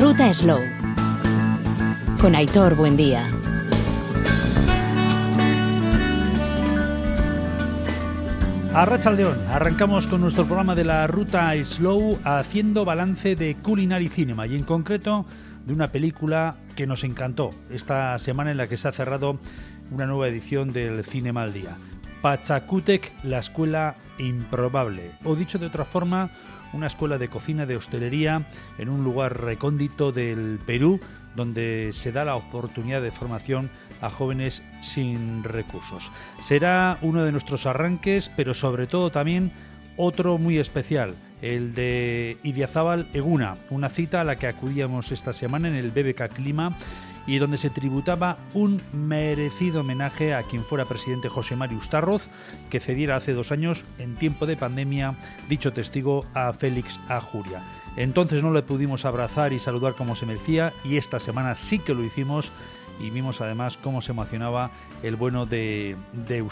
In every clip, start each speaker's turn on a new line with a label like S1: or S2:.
S1: ruta Slow. Con Aitor Buendía.
S2: León, arrancamos con nuestro programa de la ruta Slow haciendo balance de Culinary Cinema y en concreto de una película que nos encantó esta semana en la que se ha cerrado una nueva edición del Cinema al Día. Pachacutec, la escuela improbable. O dicho de otra forma, una escuela de cocina de hostelería en un lugar recóndito del Perú donde se da la oportunidad de formación a jóvenes sin recursos. Será uno de nuestros arranques, pero sobre todo también otro muy especial, el de Idiazábal Eguna, una cita a la que acudíamos esta semana en el BBK Clima y donde se tributaba un merecido homenaje a quien fuera presidente José Mario Ustarroz, que cediera hace dos años, en tiempo de pandemia, dicho testigo a Félix Ajuria. Entonces no le pudimos abrazar y saludar como se merecía y esta semana sí que lo hicimos y vimos además cómo se emocionaba el bueno de, de.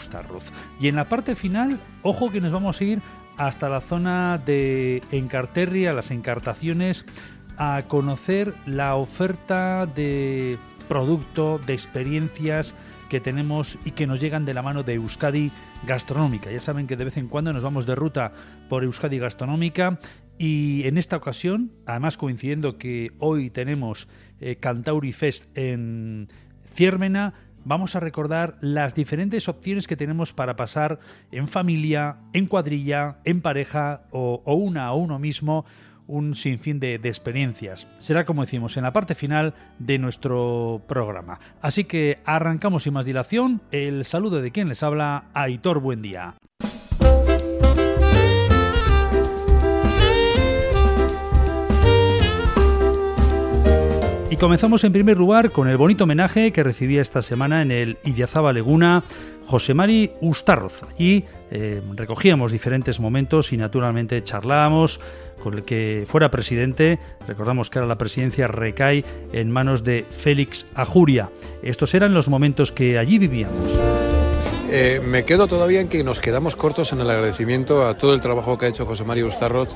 S2: Y en la parte final, ojo que nos vamos a ir hasta la zona de Encarterri, a las encartaciones, a conocer la oferta de producto, de experiencias que tenemos y que nos llegan de la mano de Euskadi Gastronómica. Ya saben que de vez en cuando nos vamos de ruta por Euskadi Gastronómica y en esta ocasión, además coincidiendo que hoy tenemos eh, Cantauri Fest en Ciermena, vamos a recordar las diferentes opciones que tenemos para pasar en familia, en cuadrilla, en pareja o, una o uno mismo un sinfín de, de, experiencias. Será como decimos en la parte final de nuestro programa. Así que arrancamos sin más dilación. El saludo de quien les habla, Aitor Buen Día. Y comenzamos en primer lugar con el bonito homenaje que recibía esta semana en el Illazaba Leguna José Mari Ustarroz. Allí eh, recogíamos diferentes momentos y naturalmente charlábamos con el que fuera presidente. Recordamos que ahora la presidencia recae en manos de Félix Ajuria. Estos eran los momentos que allí vivíamos.
S3: Eh, me quedo todavía en que nos quedamos cortos en el agradecimiento a todo el trabajo que ha hecho José María Ustarroz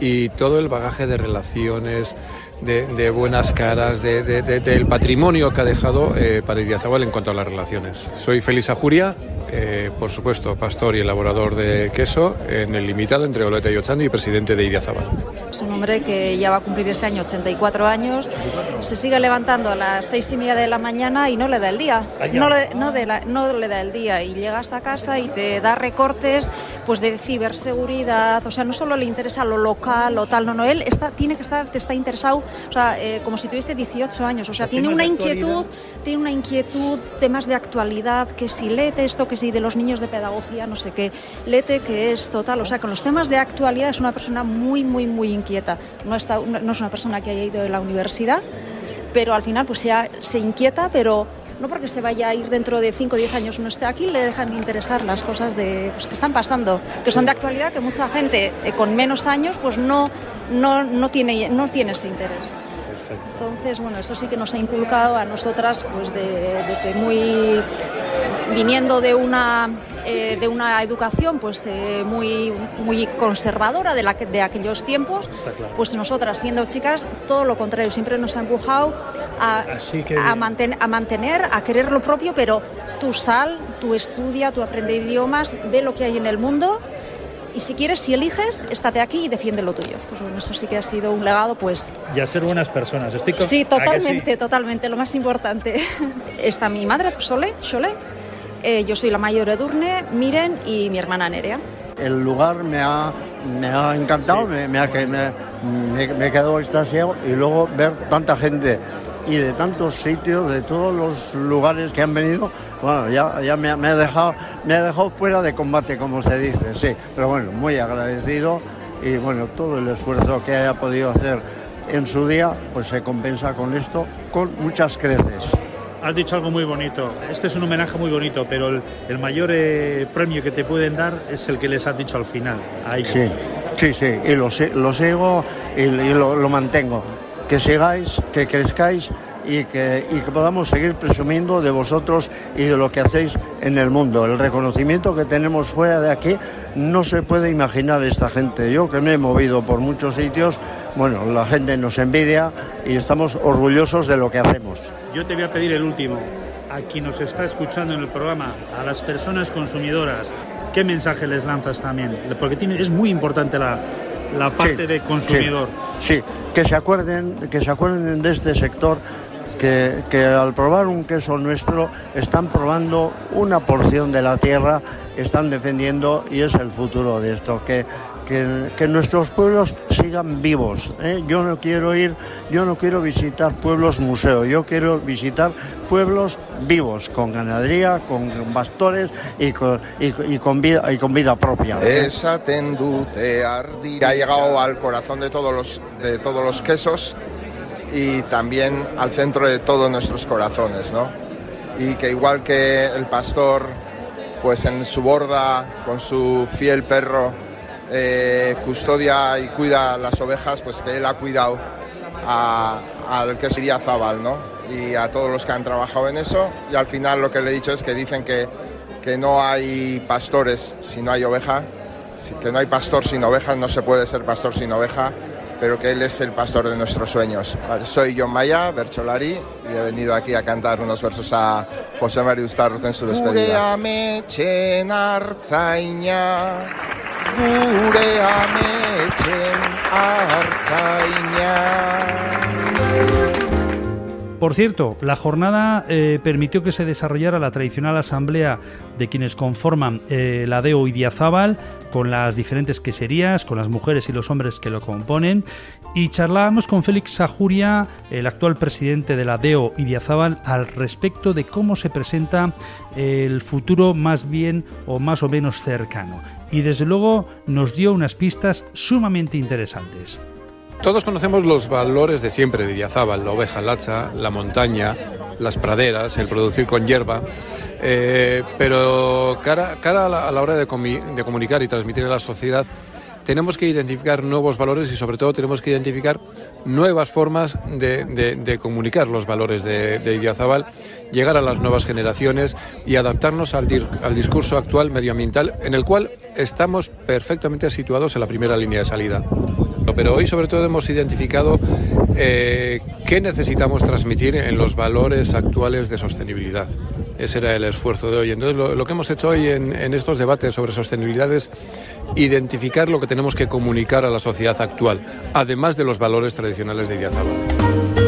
S3: y todo el bagaje de relaciones, de, buenas caras, del patrimonio que ha dejado eh, para Idiazabal en cuanto a las relaciones. Soy Félix Ajuria, eh, por supuesto, pastor y elaborador de queso en el limitado entre Oleta y Ochando y presidente de Idiazabal.
S4: Es un hombre que ya va a cumplir este año 84 años, se sigue levantando a las seis y media de la mañana y no le da el día, no le, no, no le da el día. Y llegas a casa y te da recortes pues de ciberseguridad, o sea, no solo le interesa lo local o tal, no, no, él está, tiene que estar, te está interesado o sea, eh, como si tuviese 18 años. O sea, tiene una inquietud, tiene una inquietud, temas de actualidad, que si lete esto, que si de los niños de pedagogía, no sé qué, lete que es total. O sea, con los temas de actualidad es una persona muy, muy, muy inquieta. No, está, no es una persona que haya ido de la universidad, pero al final pues ya se inquieta, pero no porque se vaya a ir dentro de 5 o 10 años no esté aquí, le dejan de interesar las cosas de, pues, que están pasando, que son de actualidad, que mucha gente eh, con menos años pues no, no, no, tiene, no tiene ese interés. Entonces, bueno, eso sí que nos ha inculcado a nosotras pues desde muy viniendo de una, eh, de una educación pues eh, muy, muy conservadora de, la, de aquellos tiempos, pues nosotras siendo chicas todo lo contrario, siempre nos ha empujado a, a, a mantener, a querer lo propio, pero tú sal, tú estudia, tú aprende idiomas, ve lo que hay en el mundo y si quieres, si eliges, estate aquí y defiende lo tuyo. Pues bueno, eso sí que ha sido un legado, pues...
S2: Y a ser buenas personas. Estoy
S4: Sí, totalmente, totalmente, lo más importante. Está mi madre, Sole, Sole. Eh, yo soy la mayor Edurne, Miren y mi hermana Nerea.
S5: El lugar me ha, me ha encantado, me, me, me, me, he quedado extasiado y luego ver tanta gente y de tantos sitios, de todos los lugares que han venido, bueno, ya, ya me, ha dejado, me ha dejado fuera de combate, como se dice, sí. Pero bueno, muy agradecido y bueno, todo el esfuerzo que haya podido hacer en su día, pues se compensa con esto, con muchas creces.
S2: Has dicho algo muy bonito. Este es un homenaje muy bonito, pero el, mayor eh, premio que te pueden dar es el que les has dicho al final.
S5: Sí, sí, sí, y lo, lo sigo y, lo, lo mantengo. Que sigáis, que crezcáis y que, y que podamos seguir presumiendo de vosotros y de lo que hacéis en el mundo. El reconocimiento que tenemos fuera de aquí no se puede imaginar esta gente. Yo que me he movido por muchos sitios, bueno, la gente nos envidia y estamos orgullosos de lo que hacemos.
S2: Yo te voy a pedir el último. A quien nos está escuchando en el programa, a las personas consumidoras, ¿qué mensaje les lanzas también? Porque tiene, es muy importante la, la parte de consumidor.
S5: Sí, sí, que se acuerden, que se acuerden de este sector que, al probar un queso nuestro están probando una porción de la tierra, están defendiendo y es el futuro de esto, que, que, nuestros pueblos sigan vivos. ¿eh? Yo no quiero ir, yo no quiero visitar pueblos museo, yo quiero visitar pueblos vivos, con ganadería, con pastores y con, y, con, vida, y con vida propia.
S6: Esa tendute ardi. Ha llegado al corazón de todos los, de todos los quesos y también al centro de todos nuestros corazones, ¿no? Y que igual que el pastor, pues en su borda, con su fiel perro, eh, custodia y cuida las ovejas, pues que él ha cuidado al que sería Zabal, ¿no? Y a todos los que han trabajado en eso. Y al final lo que le he dicho es que dicen que, que no hay pastores si no hay oveja, que no hay pastor sin ovejas, no se puede ser pastor sin oveja pero que él es el pastor de nuestros sueños. Soy John Maya, Bercholari, y he venido aquí a cantar unos versos a José María Ustarroz en su despedida.
S2: Por cierto, la jornada eh, permitió que se desarrollara la tradicional asamblea de quienes conforman eh, la DEO y Diazábal, con las diferentes queserías, con las mujeres y los hombres que lo componen, y charlábamos con Félix Sajuria, el actual presidente de la DEO y Diazábal, al respecto de cómo se presenta el futuro más bien o más o menos cercano. Y desde luego nos dio unas pistas sumamente interesantes.
S3: Todos conocemos los valores de siempre de Idiazábal, la oveja lacha, la montaña, las praderas, el producir con hierba, eh, pero cara, cara a, la, a, la, hora de, de comunicar y transmitir a la sociedad, tenemos que identificar nuevos valores y sobre todo tenemos que identificar nuevas formas de, comunicar los valores de, de Idiazábal, llegar a las nuevas generaciones y adaptarnos al, discurso actual medioambiental en el cual estamos perfectamente situados en la primera línea de salida. Pero hoy sobre todo hemos identificado eh, qué necesitamos transmitir en los valores actuales de sostenibilidad. Ese era el esfuerzo de hoy. Entonces, lo, que hemos hecho hoy en, estos debates sobre sostenibilidad es identificar lo que tenemos que comunicar a la sociedad actual, además de los valores tradicionales de Idiazábal.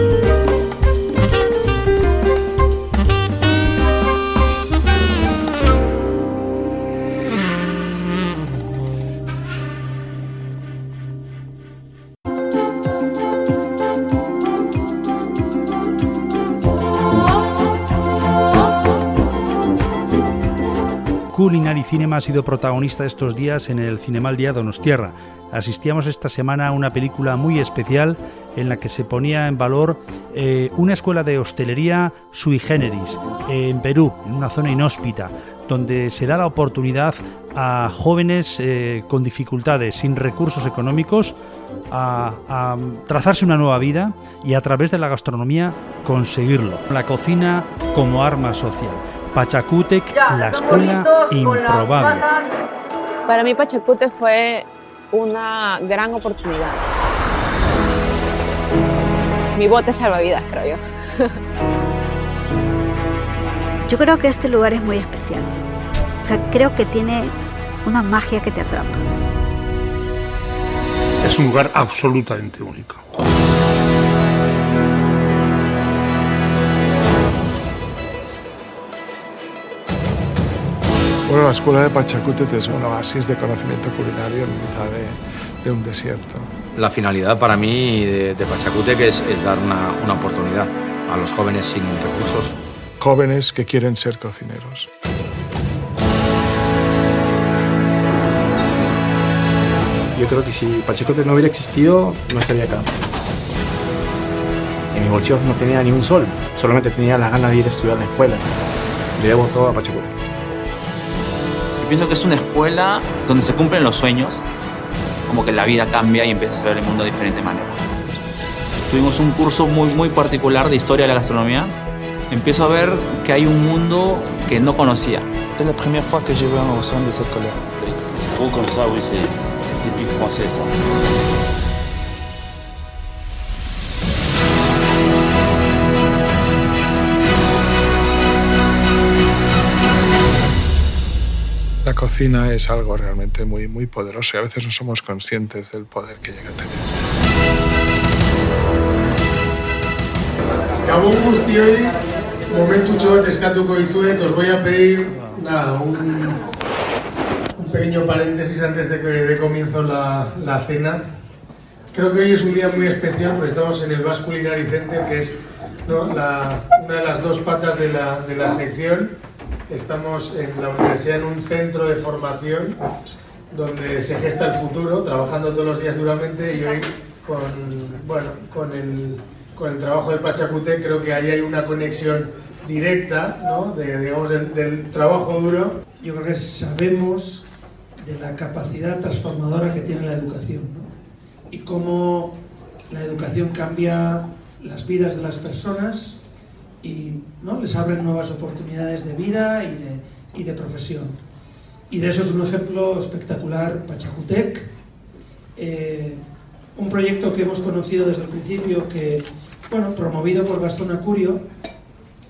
S2: Culinary Cinema ha sido protagonista estos días en el Cinemal Día Donostierra. Asistíamos esta semana a una película muy especial en la que se ponía en valor eh, una escuela de hostelería sui generis en Perú, en una zona inhóspita, donde se da la oportunidad a jóvenes eh, con dificultades, sin recursos económicos, a, trazarse una nueva vida y a través de la gastronomía conseguirlo. La cocina como arma social. Pachacútec, ya, la escuela improbable.
S7: Para mí Pachacútec fue una gran oportunidad. Mi bote salvavidas, creo yo.
S8: yo creo que este lugar es muy especial. O sea, creo que tiene una magia que te atrapa.
S9: Es un lugar absolutamente único. Bueno, la escuela de Pachacútec es un oasis de conocimiento culinario en mitad de, de un desierto.
S10: La finalidad para mí de, de Pachacútec es, es dar una, una, oportunidad a los jóvenes sin recursos.
S9: Jóvenes que quieren ser cocineros.
S11: Yo creo que si Pachacútec no hubiera existido, no estaría acá. En mis bolsillos no tenía ni un sol, solamente tenía las ganas de ir a estudiar a la escuela. Le debo todo a Pachacútec
S12: pienso que es una escuela donde se cumplen los sueños, como que la vida cambia y empiezas a ver el mundo de diferente manera. tuvimos un curso muy, muy particular de historia de la gastronomía. Empiezo a ver que hay un mundo que no conocía.
S13: C'est la première fois que je vais au sein de colère.
S14: C'est gros comme ça, oui, c'est typique français ça.
S9: Cocina es algo realmente muy, muy poderoso y a veces no somos conscientes del poder que llega a tener.
S15: Gabon guztioi, momentutxo bat eskatuko dizuet, os voy a pedir nada, un, un pequeño paréntesis antes de que de comienzo la, la cena. Creo que hoy es un día muy especial porque estamos en el Basque Culinary Center, que es ¿no? la, una de las dos patas de la, de la sección. Estamos en la universidad en un centro de formación donde se gesta el futuro, trabajando todos los días duramente y hoy con, bueno, con, el, con el trabajo de Pachacute creo que ahí hay una conexión directa ¿no? de, digamos, del, del trabajo duro.
S16: Yo creo que sabemos de la capacidad transformadora que tiene la educación ¿no? y cómo la educación cambia las vidas de las personas y ¿no? les abren nuevas oportunidades de vida y de, y de profesión. Y de eso es un ejemplo espectacular Pachacutec, eh, un proyecto que hemos conocido desde el principio, que, bueno, promovido por Gastón Acurio.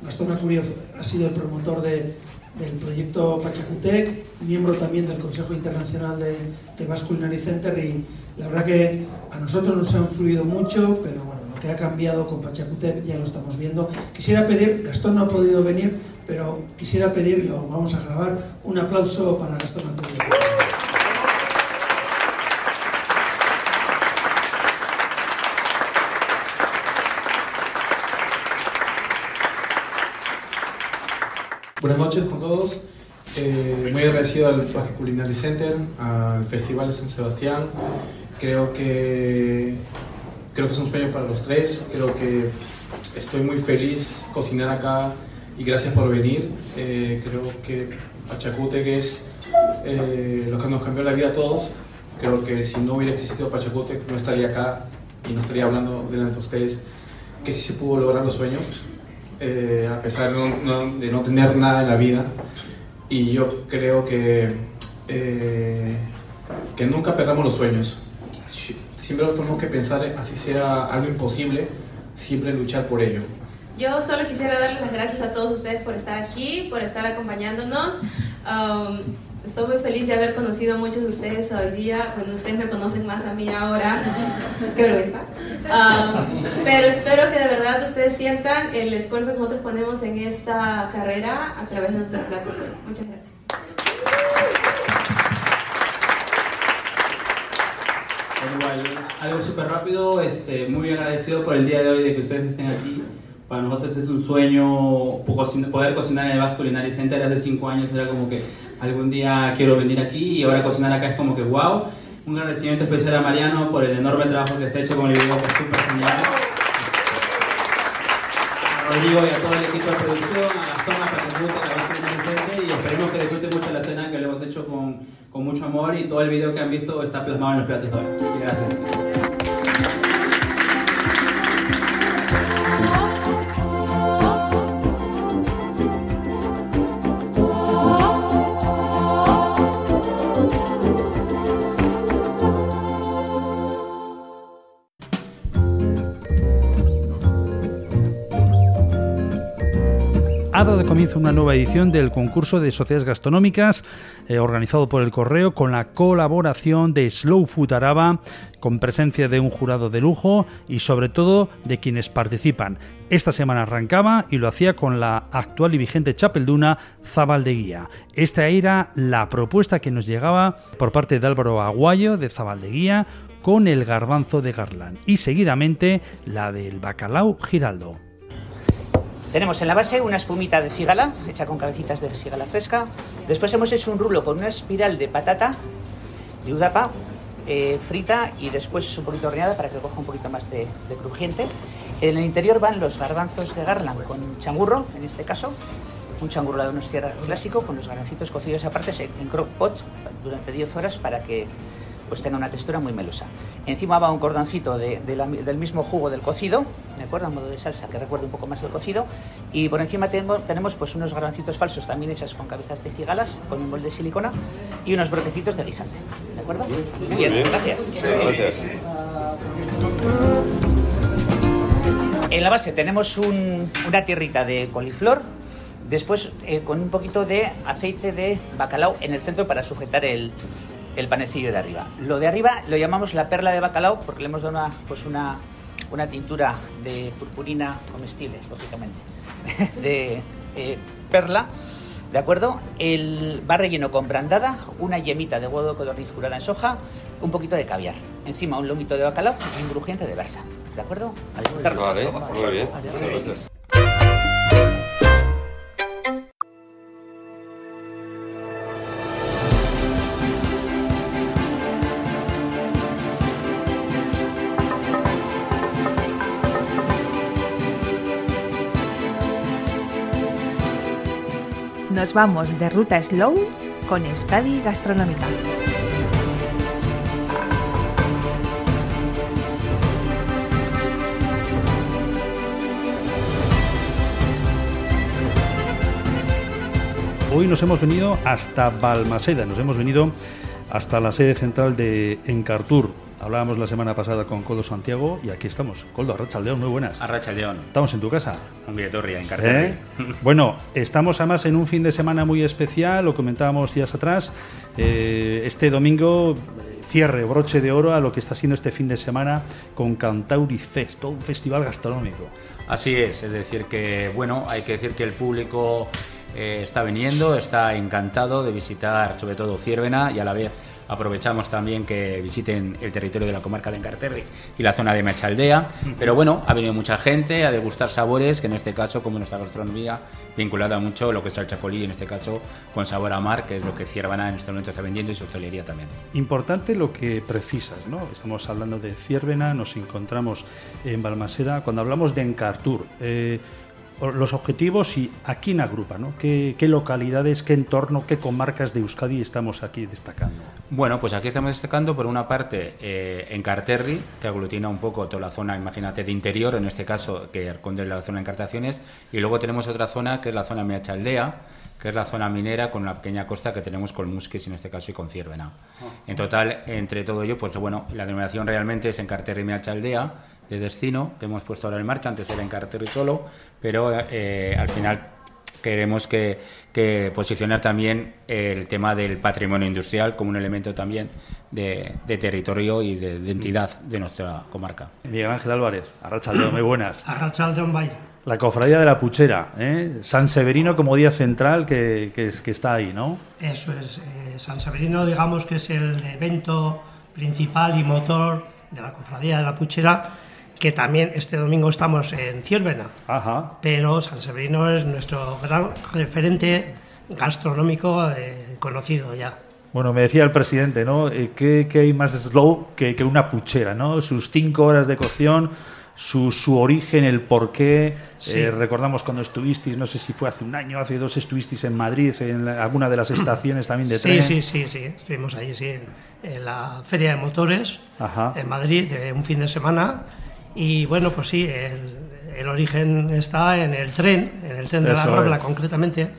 S16: Gastón Acurio ha sido el promotor de, del proyecto Pachacutec, miembro también del Consejo Internacional de, de Center y la verdad que a nosotros nos ha influido mucho, pero bueno, que ha cambiado con Pachacutec ya lo estamos viendo. Quisiera pedir, Gastón no ha podido venir, pero quisiera pedir, lo vamos a grabar, un aplauso para Gastón Acurio.
S11: Buenas noches con todos. Eh, muy agradecido al Baje Culinary Center, al Festival de San Sebastián. Creo que, creo que es un sueño para los tres. Creo que estoy muy feliz cocinar acá y gracias por venir. Eh, creo que Pachacute, es eh, lo que nos cambió la vida a todos, creo que si no hubiera existido Pachacute, no estaría acá y no estaría hablando delante de ustedes que sí se pudo lograr los sueños eh, a pesar de no, no- de no tener nada en la vida. Y yo creo que, eh, que nunca perdamos los sueños. Si- Siempre los tenemos que pensar, así sea algo imposible, siempre luchar por ello.
S17: Yo solo quisiera darles las gracias a todos ustedes por estar aquí, por estar acompañándonos. Um, estoy muy feliz de haber conocido a muchos de ustedes hoy día. Bueno, ustedes me conocen más a mí ahora. Qué vergüenza. Um, pero espero que de verdad ustedes sientan el esfuerzo que nosotros ponemos en esta carrera a través de nuestros platos hoy. Muchas gracias.
S18: Igual, algo súper rápido, este, muy agradecido por el día de hoy de que ustedes estén aquí. Para nosotros es un sueño poder cocinar en el Basque Culinary Center. Hace cinco años era como que algún día quiero venir aquí y ahora cocinar acá es como que wow. Un agradecimiento especial a Mariano por el enorme trabajo que se ha hecho con el video, que es súper genial. A Rodrigo y a todo el equipo de producción, a Gastón, a Pachacute, a Basque Culinary Center y esperemos que disfruten mucho la cena que lo hemos hecho con, con mucho amor y todo el video que han visto está plasmado en los platos. Gracias.
S2: Ha dado comienzo una nueva edición del concurso de sociedades gastronómicas eh, organizado por el Correo con la colaboración de Slow Food Araba, con presencia de un jurado de lujo y sobre todo de quienes participan. Esta semana arrancaba y lo hacía con la actual y vigente Chapelduna Zabaldeguía. Esta era la propuesta que nos llegaba por parte de Álvaro Aguayo de Zabaldeguía con el garbanzo de Garland y seguidamente la del bacalao Giraldo.
S19: Tenemos en la base una espumita de cigala, hecha con cabecitas de cigala fresca. Después hemos hecho un rulo con una espiral de patata, de udapa, eh, frita y después un poquito horneada para que coja un poquito más de, crujiente. En el interior van los garbanzos de Garland con changurro, en este caso. Un changurro de Donostia clásico con los garbancitos cocidos aparte en crock pot durante 10 horas para que pues tenga una textura muy melosa. Encima va un cordoncito de, de la- del mismo jugo del cocido, ¿de acuerdo? A modo de salsa que recuerda un poco más el cocido. Y por encima tenemos, tenemos pues unos garbancitos falsos también hechas con cabezas de cigalas, con un molde de silicona y unos brotecitos de guisante, ¿de acuerdo? Muy bien, gracias. En la base tenemos un- una tierrita de coliflor, después eh, con un poquito de aceite de bacalao en el centro para sujetar el, el panecillo de arriba. Lo de arriba lo llamamos la perla de bacalao porque le hemos dado una, pues una, una tintura de purpurina comestible, lógicamente, de eh, perla. ¿De acuerdo? El va relleno con brandada, una yemita de huevo de codorniz curada en soja, un poquito de caviar. Encima un lomito de bacalao y un crujiente de berza. ¿De acuerdo? A disfrutarlo.
S20: Vale, muy bien.
S21: Vamos de ruta slow con Euskadi Gastronómica.
S2: Hoy nos hemos venido hasta Balmaseda, nos hemos venido hasta la sede central de Encartur. Hablábamos la semana pasada con Coldo Santiago y aquí estamos. Coldo, Arrachaldeón, muy buenas.
S22: Arrachaldeón.
S2: Estamos en tu casa.
S22: Un Vietorria, en Carterri.
S2: ¿Eh? Bueno, estamos además en un fin de semana muy especial, lo comentábamos días atrás. Eh, este domingo, eh, cierre, broche de oro a lo que está siendo este fin de semana con Cantauri Fest, todo un festival gastronómico.
S22: Así es, es decir que, bueno, hay que decir que el público eh, está viniendo, está encantado de visitar sobre todo Ciervena y a la vez aprovechamos también que visiten el territorio de la comarca de Encarterri y la zona de Machaldea. Pero bueno, ha venido mucha gente a degustar sabores, que en este caso, como nuestra gastronomía, vinculada mucho a lo que es el chacolí, en este caso con sabor a mar, que es lo que Ciervena en este momento está vendiendo y su hostelería también.
S2: Importante lo que precisas, ¿no? Estamos hablando de Ciervena, nos encontramos en Balmaseda. Cuando hablamos de Encartur, eh, los objetivos y a quién agrupa, ¿no? ¿Qué, localidades, qué entorno, qué comarcas de Euskadi estamos aquí destacando?
S22: Bueno, pues aquí estamos destacando por una parte eh, en Carterri, que aglutina un poco toda la zona, imagínate, de interior, en este caso, que responde la zona de Encartaciones, y luego tenemos otra zona que es la zona Meachaldea, que es la zona minera con la pequeña costa que tenemos con Musquis en este caso y con Ciervena. En total, entre todo ello, pues bueno, la denominación realmente es Encarterri Meachaldea, de destino, que hemos puesto ahora en marcha, antes era Encarterri solo, pero eh, al final queremos que, que, posicionar también el tema del patrimonio industrial como un elemento también de, de territorio y de identidad de nuestra comarca.
S2: Miguel Ángel Álvarez, Arrachaldeón, muy buenas.
S23: Arrachaldeón, vaya.
S2: La cofradía de la Puchera, ¿eh? San Severino como día central que, que, que está ahí, ¿no?
S23: Eso es, eh, San Severino digamos que es el evento principal y motor de la cofradía de la Puchera que también este domingo estamos en Ciervena.
S2: Ajá.
S23: Pero San Severino es nuestro gran referente gastronómico eh, conocido ya.
S2: Bueno, me decía el presidente, ¿no? ¿Qué, qué hay más slow que, que, una puchera, ¿no? Sus cinco horas de cocción, su, su origen, el porqué.
S23: Sí.
S2: Eh, recordamos cuando estuvisteis, no sé si fue hace un año, hace dos, estuvisteis en Madrid, en la, alguna de las estaciones también de
S23: sí,
S2: tren.
S23: Sí, sí, sí, estuvimos allí, sí, en, en la Feria de Motores,
S2: Ajá.
S23: en Madrid, de un fin de semana. Y bueno, pues sí, el, el, origen está en el tren, en el tren de
S2: Eso
S23: la Robla concretamente.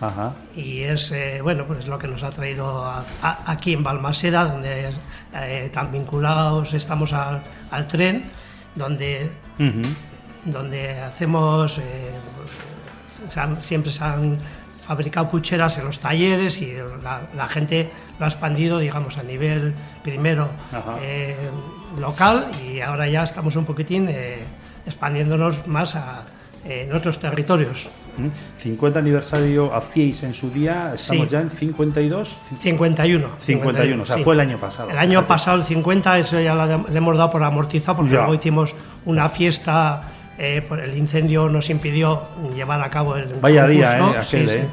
S2: Ajá.
S23: Y es eh, bueno, pues lo que nos ha traído a, a, aquí en Balmaseda, donde eh, tan vinculados estamos al, al tren, donde,
S2: uh -huh.
S23: donde hacemos, eh, se han, siempre se han fabricado pucheras en los talleres y la, la, gente lo ha expandido, digamos, a nivel primero eh, local y ahora ya estamos un poquitín eh, expandiéndonos más a, en otros territorios.
S2: 50 aniversario hacíais en su día, estamos
S23: Sí.
S2: ya en 52.
S23: 51.
S2: 51, o sea,
S23: sí.
S2: fue el año pasado.
S23: El año pasado, el 50, eso ya lo le hemos dado por amortizado porque
S2: Ya.
S23: luego hicimos una fiesta. eh, por el incendio nos impidió llevar a cabo el
S2: Vaya día,
S23: concurso.
S2: ¿eh? Aquel,
S23: Sí, sí.
S2: ¿eh?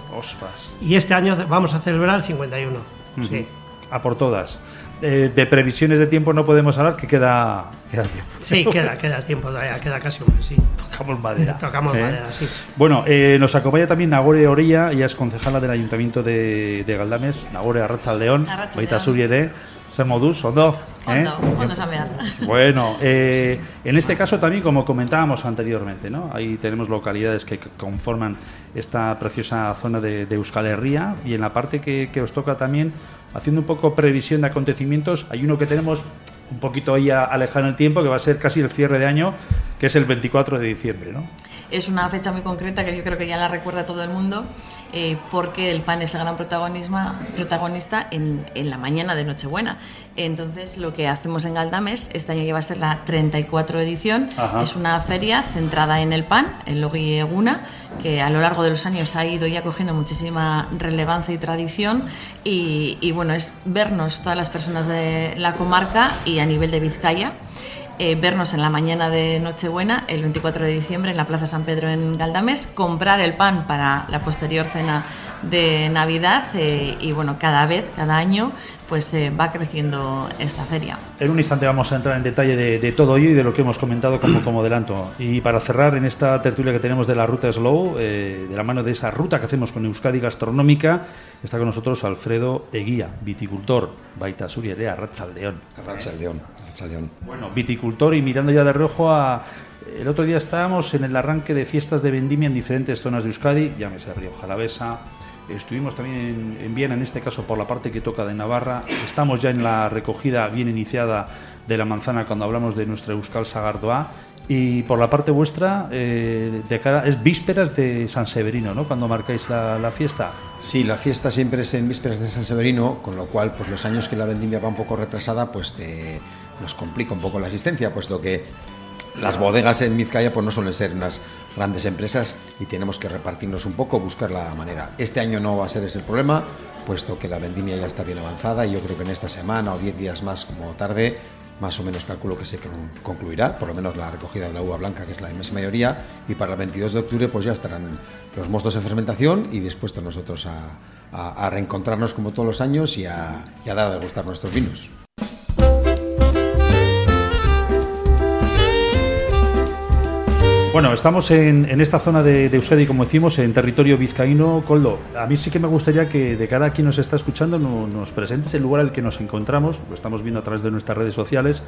S23: Y este año vamos a celebrar el 51.
S2: Ujú.
S23: sí.
S2: A por todas. Eh, de previsiones de tiempo no podemos hablar, que queda, queda tiempo.
S23: Sí, queda, queda tiempo todavía, queda casi un mes, sí.
S2: Tocamos madera.
S23: Tocamos
S2: ¿eh?
S23: madera, sí.
S2: Bueno, eh, nos acompaña también Nagore Orella, ella es concejala del Ayuntamiento de, de Galdames. Nagore Arrachaldeón,
S24: Arratsaldeon.
S2: baita zuri ere. Ser modus, ondo. ¿eh?
S25: Ondo, ondo esan behar.
S2: Bueno, eh, en este caso también, como comentábamos anteriormente, ¿no? ahí tenemos localidades que conforman esta preciosa zona de, de Euskal Herria y en la parte que, que os toca también, haciendo un poco previsión de acontecimientos, hay uno que tenemos un poquito ahí a- alejado en el tiempo, que va a ser casi el cierre de año, que es el 24 de diciembre. ¿no?
S25: Es una fecha muy concreta que yo creo que ya la recuerda todo el mundo, eh, porque el pan es el gran protagonista en, en la mañana de Nochebuena. Entonces, lo que hacemos en Galdames, este año ya va a ser la 34 edición,
S26: Ajá.
S25: es una feria centrada en el pan, en Logi Eguna, que a lo largo de los años ha ido ya cogiendo muchísima relevancia y tradición y, bueno, es vernos todas las personas de la comarca y a nivel de Vizcaya eh, vernos en la mañana de Nochebuena, el 24 de diciembre, en la Plaza San Pedro en Galdames, comprar el pan para la posterior cena de Navidad eh, y bueno, cada vez, cada año, pues eh, va creciendo esta feria.
S2: En un instante vamos a entrar en detalle de, de todo ello y de lo que hemos comentado como, como adelanto. Y para cerrar en esta tertulia que tenemos de la ruta Slow, eh, de la mano de esa ruta que hacemos con Euskadi Gastronómica, está con nosotros Alfredo Eguía, viticultor, Baita Suriere, Arrachaldeón.
S27: Arrachaldeón, Arrachaldeón.
S2: Bueno, viticultor y mirando ya de reojo a... El otro día estábamos en el arranque de fiestas de vendimia en diferentes zonas de Euskadi, llámese Río Jalavesa, Estuvimos también en, en Viena, en este caso por la parte que toca de Navarra. Estamos ya en la recogida bien iniciada de la manzana cuando hablamos de nuestra Euskal Sagardoa. Y por la parte vuestra, eh, de cara, es vísperas de San Severino, ¿no? Cuando marcáis la, fiesta.
S27: Sí, la fiesta siempre es en vísperas de San Severino, con lo cual, pues los años que la vendimia va un poco retrasada, pues nos complica un poco la asistencia, puesto que las bodegas en Vizcaya pues no suelen ser unas grandes empresas y tenemos que repartirnos un poco, buscar la manera. Este año no va a ser ese el problema, puesto que la vendimia ya está bien avanzada y yo creo que en esta semana o 10 días más como tarde, más o menos calculo que se con- concluirá, por lo menos la recogida de la uva blanca, que es la inmensa mayoría, y para el 22 de octubre pues ya estarán los mostos en fermentación y dispuestos nosotros a reencontrarnos como todos los años y a, y a dar a degustar nuestros vinos.
S2: Bueno, estamos en, esta zona de, de Euskadi, como decimos, en territorio vizcaíno. Coldo, a mí sí que me gustaría que de cara a quien nos está escuchando no- nos presentes el lugar al que nos encontramos. Lo estamos viendo a través de nuestras redes sociales,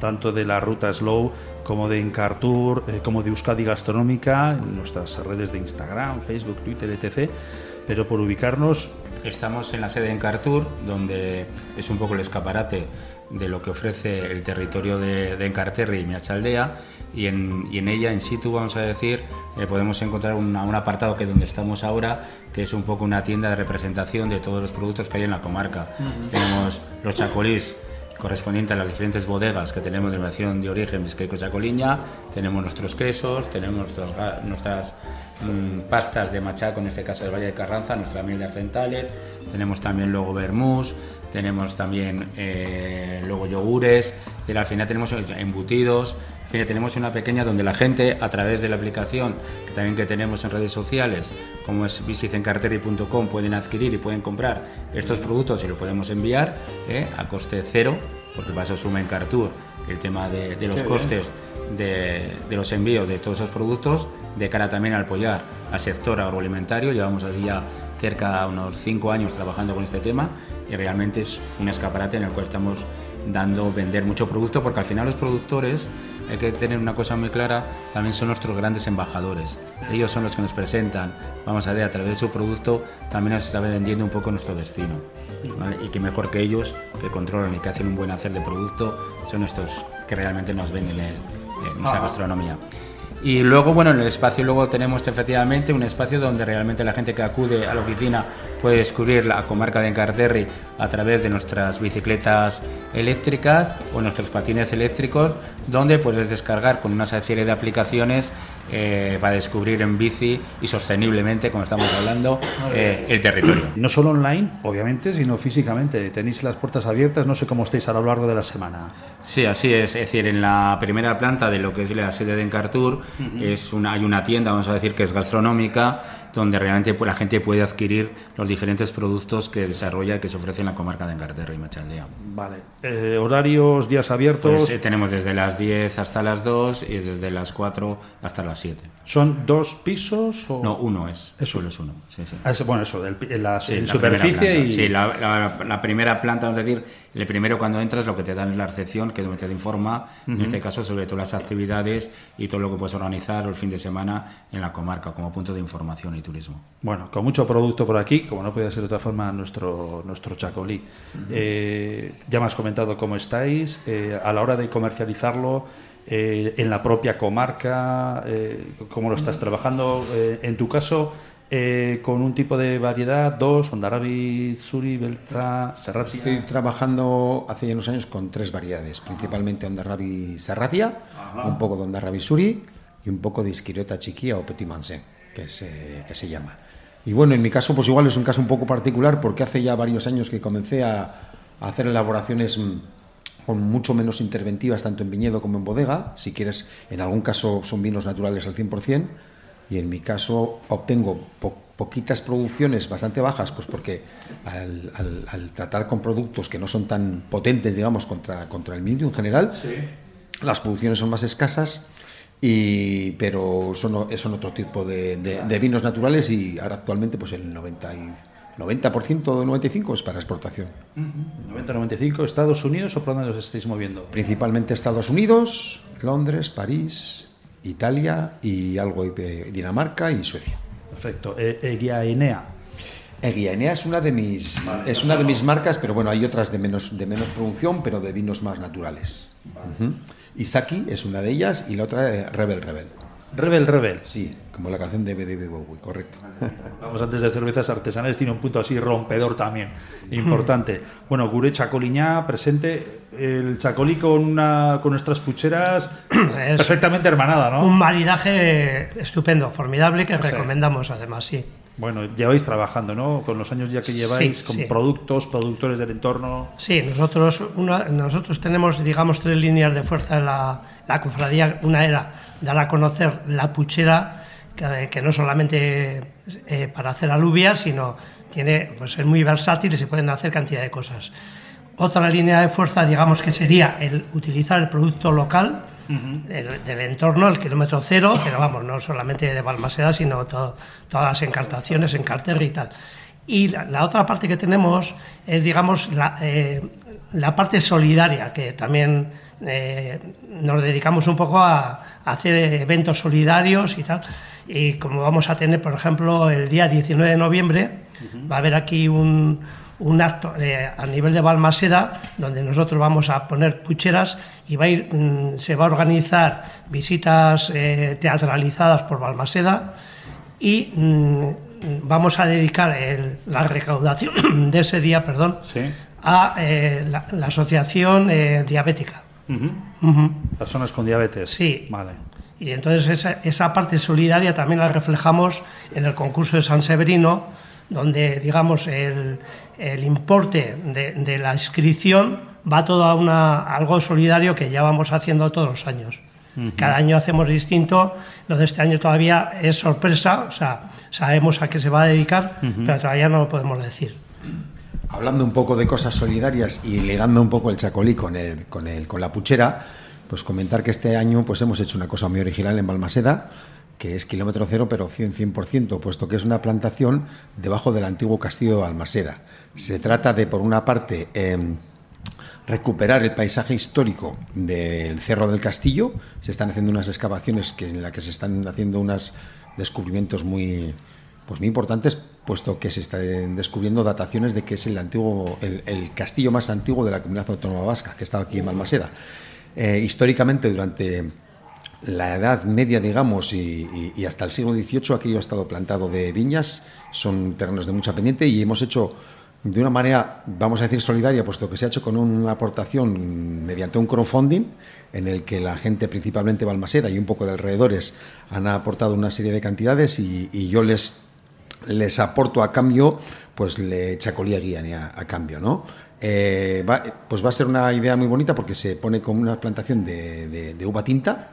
S2: tanto de la ruta Slow como de Encartour, eh, como de Euskadi Gastronómica, en nuestras redes de Instagram, Facebook, Twitter, etc. Pero por ubicarnos,
S22: Estamos en la sede en Cartour, donde es un poco el escaparate de lo que ofrece el territorio de, de Encarterri y Miachaldea, y en, y en ella, en situ, vamos a decir, eh, podemos encontrar una- un apartado que es donde estamos ahora, que es un poco una tienda de representación de todos los productos que hay en la comarca. Tenemos los chacolís, correspondiente a las diferentes bodegas que tenemos de denominación de origen Vizcaico Chacoliña, tenemos nuestros quesos, tenemos nuestros ga- nuestras mm, pastas de machaco, en este caso del Valle de Carranza, nuestras miel de arcentales, tenemos también luego vermús, tenemos también eh, luego yogures, decir, al final tenemos embutidos, en fin, tenemos una pequeña donde la gente a través de la aplicación que también que tenemos en redes sociales, como es visitencarteri.com, pueden adquirir y pueden comprar estos productos y lo podemos enviar eh, a coste cero, porque para eso suma en Cartour el tema de, de los
S26: Qué
S22: costes de, de los envíos de todos esos productos, de cara también a apoyar al sector agroalimentario. Llevamos así ya cerca de unos cinco años trabajando con este tema y realmente es un escaparate en el cual estamos dando vender mucho producto porque al final los productores hay que tener una cosa muy clara también son nuestros grandes embajadores. Ellos son los que nos presentan vamos a ver a través de su producto también nos está vendiendo un poco nuestro destino ¿vale? y que mejor que ellos que controlan y que hacen un buen hacer de producto son estos que realmente nos venden en nuestra gastronomía y luego, bueno, en el espacio luego tenemos efectivamente un espacio donde realmente la gente que acude a la oficina puede descubrir la comarca de Encarterri a través de nuestras bicicletas eléctricas o nuestros patines eléctricos, donde puedes descargar con una serie de aplicaciones eh, para descubrir en bici y sosteniblemente, como estamos hablando, eh, el territorio.
S2: no solo online, obviamente, sino físicamente. Tenéis las puertas abiertas, no sé cómo estáis a lo largo de la semana.
S22: Sí, así es. Es decir, en la primera planta de lo que es la sede de Encartour
S2: Ujú.
S22: es una, hay una tienda, vamos a decir, que es gastronómica, donde realmente la gente puede adquirir los diferentes productos que desarrolla y que se ofrece en la comarca de Encarterra y Machaldea.
S2: Vale. Eh, horarios, días abiertos.
S22: Pues, eh, tenemos desde las 10 hasta las 2 y desde las 4 hasta las 7.
S2: ¿Son dos pisos o...?
S22: No, uno es.
S2: Eso.
S22: Solo es uno. Sí, sí.
S2: Ah, es- bueno, eso, del, la,
S22: Sí,
S2: en
S22: la
S2: superficie y...
S22: Sí, la, la- la primera planta, es decir, el primero cuando entras lo que te dan es la recepción, que es donde te informa, en
S2: Ujú.
S22: este caso, sobre todas las actividades y todo lo que puedes organizar el fin de semana en la comarca como punto de información y turismo.
S2: Bueno, con mucho producto por aquí, como no puede ser de otra forma nuestro, nuestro chacolí. Eh, ya me has comentado cómo estáis, eh, a la hora de comercializarlo eh, en la propia comarca, eh, cómo lo estás trabajando. Eh, en tu caso, eh, con un tipo de variedad, dos, Ondarabi, Zuri, Belza, Serratia.
S27: Estoy trabajando hace ya unos años con tres variedades, principalmente Ondarrabi Serratia, un poco de Ondarrabi Suri y un poco de Isquiriota Chiquilla o Petit Mansé, que se, que se llama. Y bueno, en mi caso, pues igual es un caso un poco particular porque hace ya varios años que comencé a, a hacer elaboraciones mm, con mucho menos interventivas, tanto en viñedo como en bodega. Si quieres, en algún caso son vinos naturales al 100%, y en mi caso obtengo po- poquitas producciones bastante bajas, pues porque al, al- al tratar con productos que no son tan potentes, digamos, contra, contra el mildio en general, las producciones son más escasas, y, pero son, o- son otro tipo de, de- de vinos naturales y ahora actualmente pues el 90 y- 90% del 95 es para exportación.
S2: 90-95, Estados Unidos o por dónde os estáis moviendo?
S27: Principalmente Estados Unidos, Londres, París, Italia y algo de Dinamarca y Suecia.
S2: Perfecto. Eh, Eguía Enea.
S27: Eguía Enea es una de mis es una de mis marcas, pero bueno, hay otras de menos de menos producción, pero de vinos más naturales. Ujú. Isaki es una de ellas y la otra eh, Rebel Rebel.
S2: Rebel Rebel.
S27: Sí, como la canción de David Bowie, correcto.
S2: Vamos antes de cervezas artesanales, tiene un punto así rompedor también, importante. Bueno, Gure Chacoliñá presente, el chacolí con, una, con nuestras pucheras
S23: Es
S2: perfectamente hermanada, ¿no?
S23: Un maridaje estupendo, formidable, que
S2: Sí.
S23: recomendamos además, sí.
S2: Bueno, lleváis trabajando, ¿no? Con los años ya que lleváis,
S23: Sí,
S2: con
S23: sí.
S2: productos, productores del entorno.
S23: Sí, nosotros, una- nosotros tenemos, digamos, tres líneas de fuerza en la, la cofradía. Una era dar a conocer la puchera, que, que no solamente eh, para hacer alubias, sino tiene, pues es muy versátil y se pueden hacer cantidad de cosas. Otra línea de fuerza, digamos, que sería el utilizar el producto local del, del entorno, el kilómetro cero, pero vamos, no solamente de Balmaseda, sino to- todas las encartaciones, encarterri y tal. Y la, la otra parte que tenemos es, digamos, la, eh, la parte solidaria, que también eh, nos dedicamos un poco a, a hacer eventos solidarios y tal. Y como vamos a tener, por ejemplo, el día 19 de noviembre, va a haber aquí un, un acto eh, a nivel de Balmaseda donde nosotros vamos a poner pucheras y va a ir, mm, se va a organizar visitas eh, teatralizadas por Balmaseda y mm, vamos a dedicar el- la recaudación de ese día perdón, a eh, la, la asociación diabética. Ujú.
S2: Personas con diabetes.
S23: Sí.
S2: Vale.
S23: Y entonces esa, esa parte solidaria también la reflejamos en el concurso de San Severino, donde, digamos, el, el importe de, de la inscripción va todo a, una, algo solidario que ya vamos haciendo todos los años.
S2: Ujú.
S23: Cada año hacemos distinto, lo de este año todavía es sorpresa, o sea, sabemos a qué se va a dedicar,
S27: Ujú.
S23: pero todavía no lo podemos decir.
S27: Hablando un poco de cosas solidarias y ligando un poco el chacolí con, el, con, el, con la puchera, pues comentar que este año pues hemos hecho una cosa muy original en Balmaseda, que es kilómetro cero, pero 100, 100%, puesto que es una plantación debajo del antiguo castillo de Balmaseda. Se trata de, por una parte, em, recuperar el paisaje histórico del Cerro del Castillo. Se están haciendo unas excavaciones que, en las que se están haciendo unos descubrimientos muy, pues muy importantes, puesto que se están descubriendo dataciones de que es el, antiguo, el, castillo más antiguo de la comunidad autónoma vasca, que estaba aquí en Balmaseda. Eh, históricamente, durante la Edad Media, digamos, y, hasta el siglo XVIII, aquello ha estado plantado de viñas, son terrenos de mucha pendiente y hemos hecho de una manera, vamos a decir, solidaria, puesto que se ha hecho con una aportación mediante un crowdfunding, en el que la gente, principalmente Balmaseda y un poco de alrededores, han aportado una serie de cantidades y, yo les, les aporto a cambio, pues le chacolía guía a, a cambio, ¿no? Eh, pues va a ser una idea muy bonita porque se pone como una plantación de uva tinta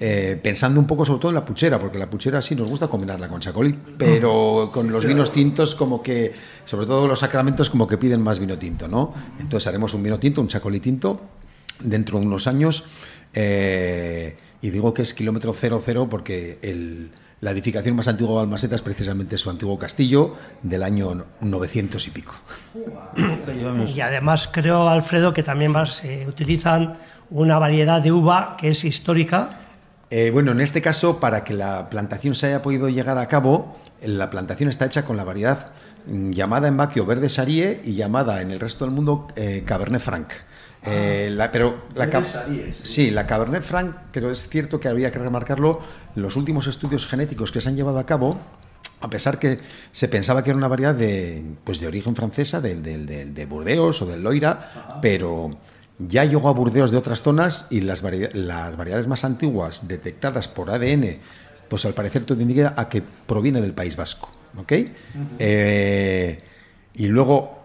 S27: eh, pensando un poco sobre todo en la puchera, porque la puchera sí nos gusta combinarla con chacolí, pero con los vinos tintos como que, sobre todo los sacramentos como que piden más vino tinto, ¿no? Entonces haremos un vino tinto, un chacolí tinto, dentro de unos años, eh, y digo que es kilómetro cero cero porque el la edificación más antigua de Balmaseda es precisamente su antiguo castillo del año 900 y pico.
S23: Y además creo, Alfredo, que también se utilizan una variedad de uva que es histórica.
S27: Eh, bueno, en este caso, para que la plantación se haya podido llegar a cabo, la plantación está hecha con la variedad mm, llamada en Baquio Verde Sarie y llamada en el resto del mundo eh, Cabernet Franc. Eh, la, pero la, sí. la Cabernet Franc, pero es cierto que habría que remarcarlo, los últimos estudios genéticos que se han llevado a cabo, a pesar que se pensaba que era una variedad de, pues de origen francesa, de, de, Burdeos o del Loira, pero ya llegó a Burdeos de otras zonas y las, las variedades más antiguas detectadas por ADN, pues al parecer todo indica a que proviene del País Vasco. ¿ok? Eh, y luego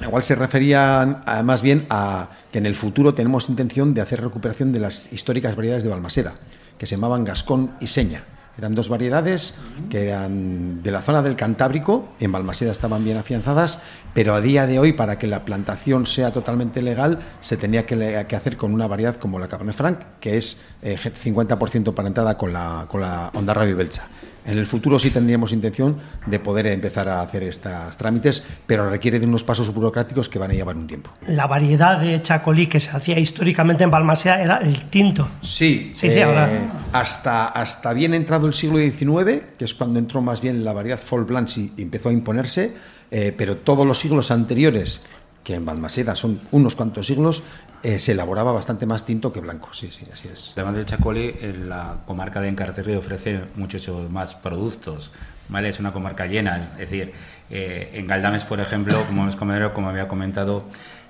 S27: Igual se refería más bien a que en el futuro tenemos intención de hacer recuperación de las históricas variedades de Balmaseda, que se llamaban Gascón y Seña. Eran dos variedades que eran de la zona del Cantábrico, en Balmaseda estaban bien afianzadas, pero a día de hoy, para que la plantación sea totalmente legal, se tenía que, hacer con una variedad como la Cabernet Franc, que es 50% eh, parentada con la, con la Ondarra Belcha. En el futuro sí tendríamos intención de poder empezar a hacer estos trámites, pero requiere de unos pasos burocráticos que van a llevar un tiempo.
S23: La variedad de chacolí que se hacía históricamente en Balmaseda era el tinto.
S27: Sí,
S23: sí, sí ahora.
S27: Eh, hasta, hasta bien entrado el siglo XIX, que es cuando entró más bien la variedad Fall Blanc y empezó a imponerse, eh, pero todos los siglos anteriores que en Balmaseda son unos cuantos siglos, eh, se elaboraba bastante más tinto que blanco. Sí, sí, así es.
S22: Además del Chacolí, la comarca de Encarterri ofrece muchos más productos. ¿vale? Es una comarca llena, es decir, eh, en Galdames, por ejemplo, como, como había comentado,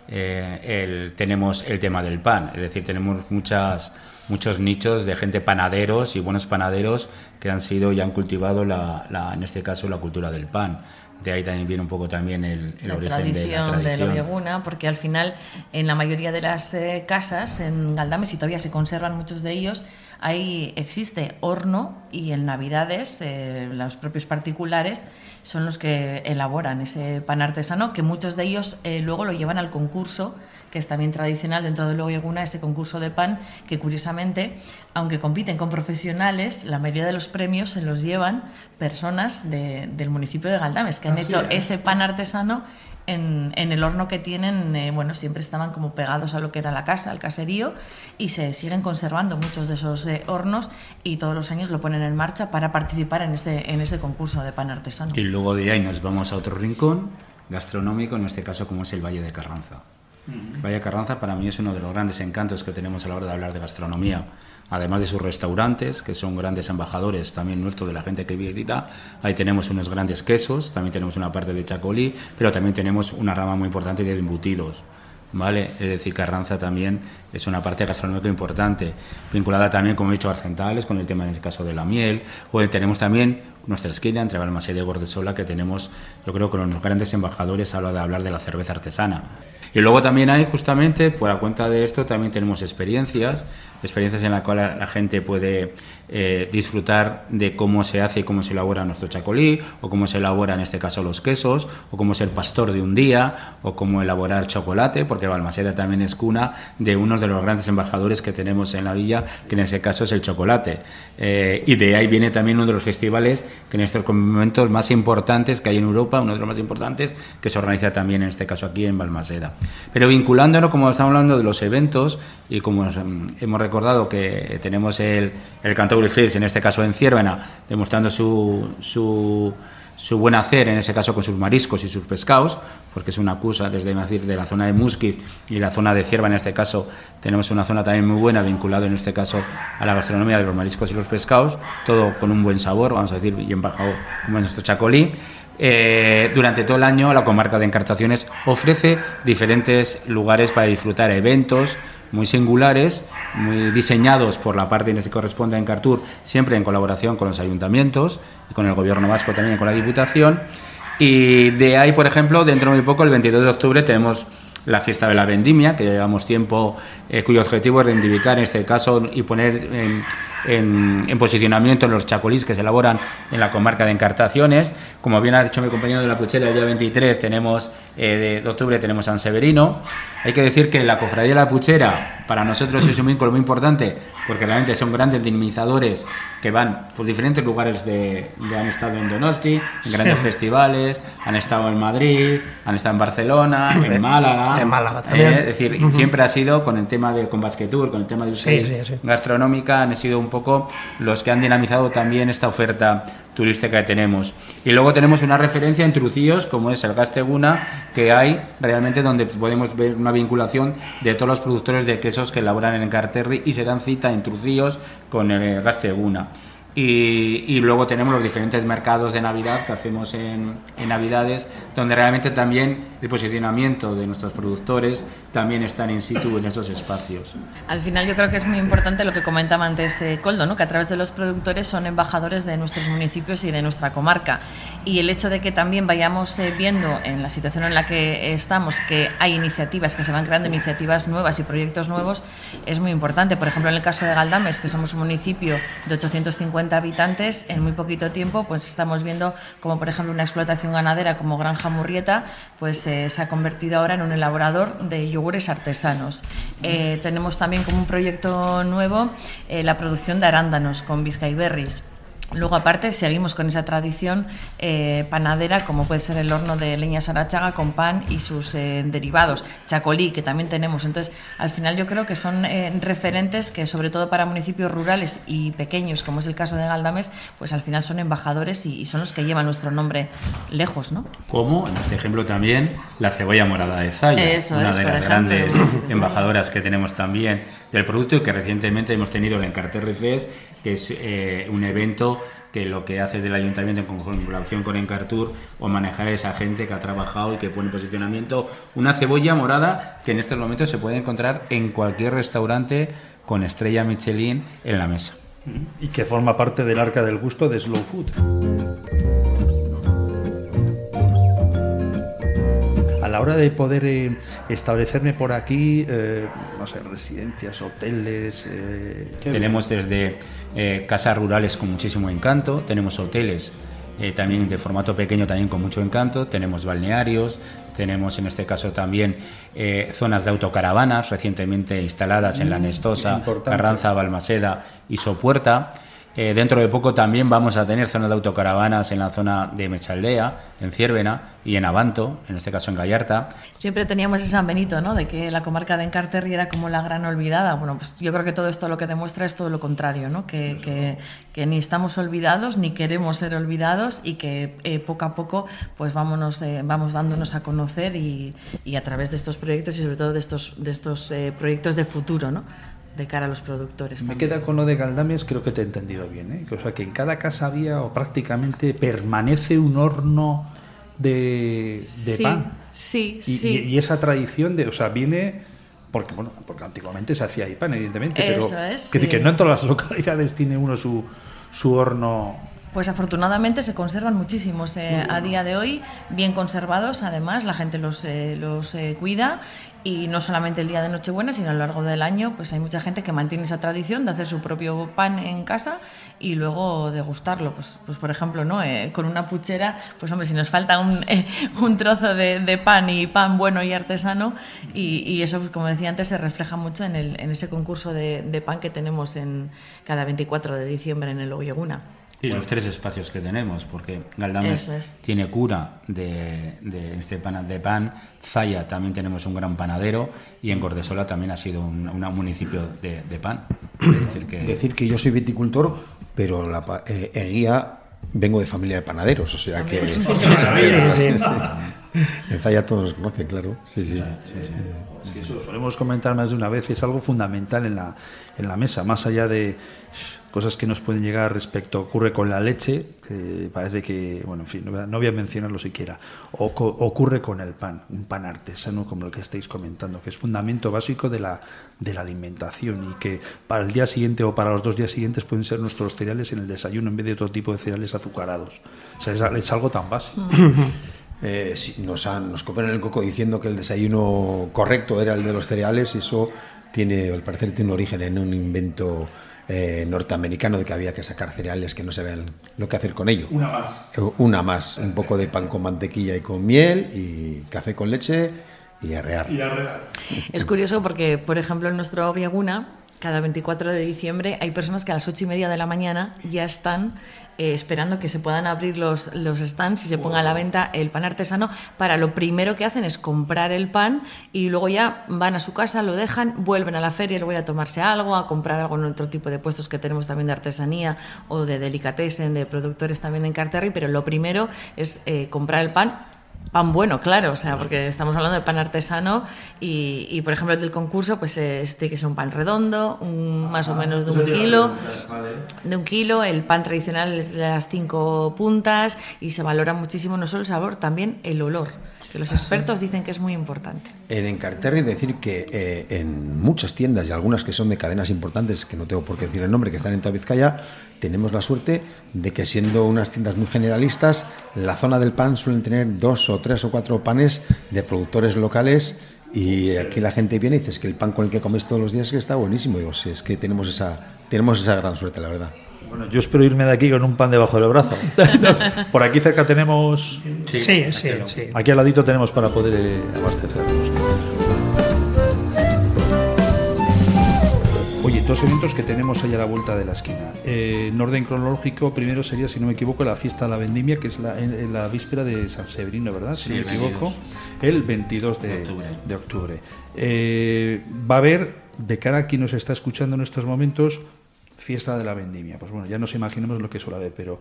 S22: eh, tenemos el tema del pan, es decir, tenemos muchas muchos nichos de gente panaderos y buenos panaderos que han sido y han cultivado en este caso la cultura del pan de ahí también viene un poco también el, el origen
S25: tradición de la tradición. porque al final en la mayoría de las eh, casas en Galdames, y todavía se conservan muchos de ellos, ahí existe horno y en Navidades eh, los propios particulares son los que elaboran ese pan artesano, que muchos de ellos eh, luego lo llevan al concurso que es también tradicional dentro de Loyeguna, ese concurso de pan, que curiosamente, aunque compiten con profesionales, la mayoría de los premios se los llevan personas del municipio de Galdames, que han hecho ese pan artesano en, el horno que tienen, eh, bueno, siempre estaban como pegados a lo que era la casa, al caserío, y se siguen conservando muchos de esos eh, hornos y todos los años lo ponen en marcha para participar en ese, en ese concurso de pan artesano.
S22: Y luego de ahí nos vamos a otro rincón gastronómico, en este caso como es el Valle de Carranza. Valle Carranza para mí es uno de los grandes encantos que tenemos a la hora de hablar de gastronomía. Además de sus restaurantes, que son grandes embajadores también nuestros de la gente que visita, ahí tenemos unos grandes quesos, también tenemos una parte de chacolí, pero también tenemos una rama muy importante de embutidos. ¿vale? Es decir, Carranza también es una parte gastronómica importante, vinculada también, como he dicho, a Arcentales, con el tema en este caso de la miel, o tenemos también nuestra esquina entre Balmaseda y Gordesola, que tenemos, yo creo, con los grandes embajadores a la hora de hablar de la cerveza artesana. Y luego también hay, justamente, por la cuenta de esto, también tenemos experiencias, experiencias en las cuales la gente puede eh, disfrutar de cómo se hace y cómo se elabora nuestro chacolí, o cómo se elabora en este caso los quesos, o cómo ser pastor de un día, o cómo elaborar chocolate, porque Balmaseda también es cuna de uno de los grandes embajadores que tenemos en la villa, que en ese caso es el chocolate. Eh, y de ahí viene también uno de los festivales que en estos momentos más importantes que hay en Europa, uno de los más importantes, que se organiza también en este caso aquí en Balmaseda. Pero vinculándolo, como estamos hablando de los eventos, y como hemos recordado que tenemos el, el en este caso en Ciervena, demostrando su, su, su, buen hacer, en ese caso con sus mariscos y sus pescados, porque es una acusa desde decir, de la zona de Musquiz y la zona de Cierva, en este caso tenemos una zona también muy buena, vinculada en este caso a la gastronomía de los mariscos y los pescados, todo con un buen sabor, vamos a decir, bien bajado como en nuestro chacolí. Eh, durante todo el año la comarca de Encartaciones ofrece diferentes lugares para disfrutar eventos, muy singulares, muy diseñados por la parte que se corresponde a Encartur, siempre en colaboración con los ayuntamientos y con el gobierno vasco también con la Diputación. Y de ahí, por ejemplo, dentro de muy poco, el 22 de octubre, tenemos la fiesta de la vendimia, que llevamos tiempo, eh, cuyo objetivo es reivindicar en este caso y poner en, en posicionamiento en los chacolís que se elaboran en la comarca de Encartaciones. Como bien ha dicho mi compañero de la Puchera, el día 23 tenemos, eh, de octubre tenemos San Severino. Hay que decir que la Cofradía de la Puchera para nosotros es un vínculo muy importante porque realmente son grandes dinamizadores que van por diferentes lugares de, de- han estado en Donosti, en grandes
S23: Sí.
S22: festivales, han estado en Madrid, han estado en Barcelona, en Málaga.
S23: En Málaga también.
S22: Eh, es decir,
S23: Ujú.
S22: siempre ha sido con el tema de con Basquetour, con el tema de
S23: sí, sí.
S22: gastronómica, han sido un poco los que han dinamizado también esta oferta turística que tenemos. Y luego tenemos una referencia en Trucíos, como es el Gasteguna, que hay realmente donde podemos ver una vinculación de todos los productores de quesos que elaboran en Encarterri y se dan cita en Trucíos con el Gasteguna. Y, y luego tenemos los diferentes mercados de Navidad que hacemos en, en Navidades, donde realmente también el posicionamiento de nuestros productores también están in situ en estos espacios.
S25: Al final yo creo que es muy importante lo que comentaba antes eh, Coldo, ¿no? que a través de los productores son embajadores de nuestros municipios y de nuestra comarca. Y el hecho de que también vayamos eh, viendo en la situación en la que estamos que hay iniciativas, que se van creando iniciativas nuevas y proyectos nuevos, es muy importante. Por ejemplo, en el caso de Galdames, que somos un municipio de 850 habitantes, en muy poquito tiempo pues estamos viendo como por ejemplo una explotación ganadera como Granja Murrieta, pues eh, se ha convertido ahora en un elaborador de yogures artesanos. Eh, tenemos también como un proyecto nuevo la producción de arándanos con Biscay Berries. Luego, aparte, seguimos con esa tradición eh, panadera, como puede ser el horno de leña sarachaga con pan y sus eh, derivados, chacolí, que también tenemos. Entonces, al final yo creo que son eh, referentes que, sobre todo para municipios rurales y pequeños, como es el caso de Galdames, pues al final son embajadores y, y son los que llevan nuestro nombre lejos, ¿no?
S22: Como en este ejemplo también la cebolla morada de Zaya,
S25: Eso
S22: una
S25: es,
S22: de las
S25: ejemplo.
S22: grandes embajadoras que tenemos también del producto y que recientemente hemos tenido el Encarterri Fest, que es eh, un evento que lo que hace del ayuntamiento en colaboración con Encartur o manejar a esa gente que ha trabajado y que pone en posicionamiento una cebolla morada que en estos momentos se puede encontrar en cualquier restaurante con estrella Michelin en la mesa.
S2: Y que forma parte del arca del gusto de Slow Food. La hora de poder eh, establecerme por aquí, eh, no sé, residencias, hoteles. eh,
S22: Tenemos desde eh, casas rurales con muchísimo encanto, tenemos hoteles eh, también de formato pequeño también con mucho encanto, tenemos balnearios, tenemos en este caso también eh, zonas de autocaravanas recientemente instaladas en La
S2: Mm,
S22: Nestosa,
S2: importante.
S22: Carranza, Balmaseda y Sopuerta. Eh, dentro de poco también vamos a tener zonas de autocaravanas en la zona de Mechaldea, en Ciervena y en Abanto, en este caso en Gallarta.
S25: Siempre teníamos ese San Benito, ¿no? De que la comarca de Encarterri era como la gran olvidada. Bueno, pues yo creo que todo esto lo que demuestra es todo lo contrario, ¿no? Que, que- que ni estamos olvidados ni queremos ser olvidados y que eh, poco a poco pues vámonos, eh, vamos dándonos a conocer y, y a través de estos proyectos y sobre todo de estos, de estos eh, proyectos de futuro, ¿no? De cara a los productores.
S2: Me
S25: también.
S2: queda con lo de Galdames, creo que te he entendido bien. ¿eh? O sea, que en cada casa había o prácticamente permanece un horno de, de
S25: Sí,
S2: pan.
S25: sí,
S2: Y,
S25: sí.
S2: y- y esa tradición de, o sea, viene porque bueno, porque antiguamente se hacía ahí pan, evidentemente,
S25: Eso
S2: pero
S25: es,
S2: que, decir
S25: sí.
S2: que no en todas las localidades tiene uno su, su horno.
S25: Pues afortunadamente se conservan muchísimos eh, a día de hoy, bien conservados además, la gente los, eh, los eh, cuida y no solamente el día de Nochebuena, sino a lo largo del año, pues hay mucha gente que mantiene esa tradición de hacer su propio pan en casa y luego degustarlo. Pues, pues por ejemplo, ¿no? Con una puchera, pues hombre, si nos falta un, un trozo de, de pan y pan bueno y artesano, y, y eso, pues, como decía antes, se refleja mucho en, el, en ese concurso de, de pan que tenemos en cada 24 de diciembre en el Oyeguna.
S22: Y los tres espacios que tenemos, porque Galdames
S25: es.
S22: tiene cura de, de este pan, de pan, Zaya también tenemos un gran panadero y en Gordesola también ha sido un, un municipio de, de pan. Es decir, que
S27: Decir que yo soy viticultor, pero la eh, Eguía vengo de familia de panaderos, o sea que.
S2: Sí, sí.
S27: En Zaya todos los conocen, claro. Sí, sí.
S2: Es que eso lo solemos comentar más de una vez, es algo fundamental en la, en la mesa, más allá de cosas que nos pueden llegar respecto ocurre con la leche, que parece que, bueno, en fin, no voy a, mencionarlo siquiera, o co- ocurre con el pan, un pan artesano como el que estáis comentando, que es fundamento básico de la, de la alimentación y que para el día siguiente o para los dos días siguientes pueden ser nuestros cereales en el desayuno en vez de otro tipo de cereales azucarados. O sea, es, es algo tan básico.
S27: Eh, sí, nos, han, nos copen el coco diciendo que el desayuno correcto era el de los cereales y eso tiene, al parecer, tiene un origen en un invento eh, norteamericano de que había que sacar cereales que no se vean lo que hacer con ello.
S2: Una más.
S27: Eh, Una más, un poco de pan con mantequilla y con miel y café con leche y arrear.
S25: Es curioso porque, por ejemplo, en nuestro Viaguna, cada 24 de diciembre hay personas que a las 8 y media de la mañana ya están eh, esperando que se puedan abrir los, los stands y se ponga a la venta el pan artesano. Para lo primero que hacen es comprar el pan y luego ya van a su casa, lo dejan, vuelven a la feria luego ya a tomarse algo, a comprar algo en otro tipo de puestos que tenemos también de artesanía o de delicatessen, de productores también en Carterri, pero lo primero es eh, comprar el pan Pan bueno, claro, o sea, porque estamos hablando de pan artesano y, y, por ejemplo, el del concurso, pues es, tiene que ser un pan redondo, un, más o menos de un kilo, de un kilo. El pan tradicional es de las cinco puntas y se valora muchísimo no solo el sabor, también el olor, que los expertos dicen que es muy importante.
S27: En Encarterri decir que eh, en muchas tiendas y algunas que son de cadenas importantes, que no tengo por qué decir el nombre, que están en toda Vizcaya, tenemos la suerte de que siendo unas tiendas muy generalistas, la zona del pan suelen tener dos o tres o cuatro panes de productores locales y aquí la gente viene y dice es que el pan con el que comes todos los días que está buenísimo. Digo, sí, es que tenemos esa, tenemos esa gran suerte, la verdad.
S2: Bueno, yo espero irme de aquí con un pan debajo del brazo. Entonces, por aquí cerca tenemos...
S23: Sí, sí, sí. sí.
S2: Aquí al ladito tenemos para poder abastecernos. Dos eventos que tenemos ahí a la vuelta de la esquina. Eh, en orden cronológico, primero sería, si no me equivoco, la fiesta de la vendimia, que es la, en, en la víspera de San Severino, ¿verdad? Si no me equivoco.
S22: 22.
S2: El 22 de,
S22: De octubre.
S2: de octubre. Eh, va a haber, de cara a quien nos está escuchando en estos momentos, fiesta de la vendimia. Pues bueno, ya nos imaginemos lo que suele haber, pero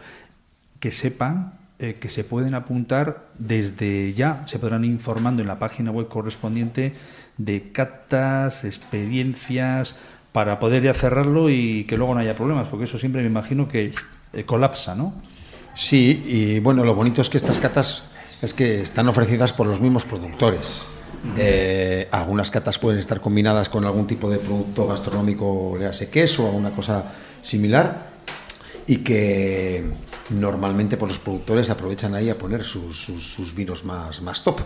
S2: que sepan eh, que se pueden apuntar desde ya, se podrán ir informando en la página web correspondiente de catas, experiencias, para poder ya cerrarlo y que luego no haya problemas, porque eso siempre me imagino que eh, colapsa, ¿no?
S27: Sí, y bueno, lo bonito es que estas catas es que están ofrecidas por los mismos productores. Eh, algunas catas pueden estar combinadas con algún tipo de producto gastronómico, le hace queso o una cosa similar, y que normalmente por los productores aprovechan ahí a poner sus, sus- sus vinos más, más top.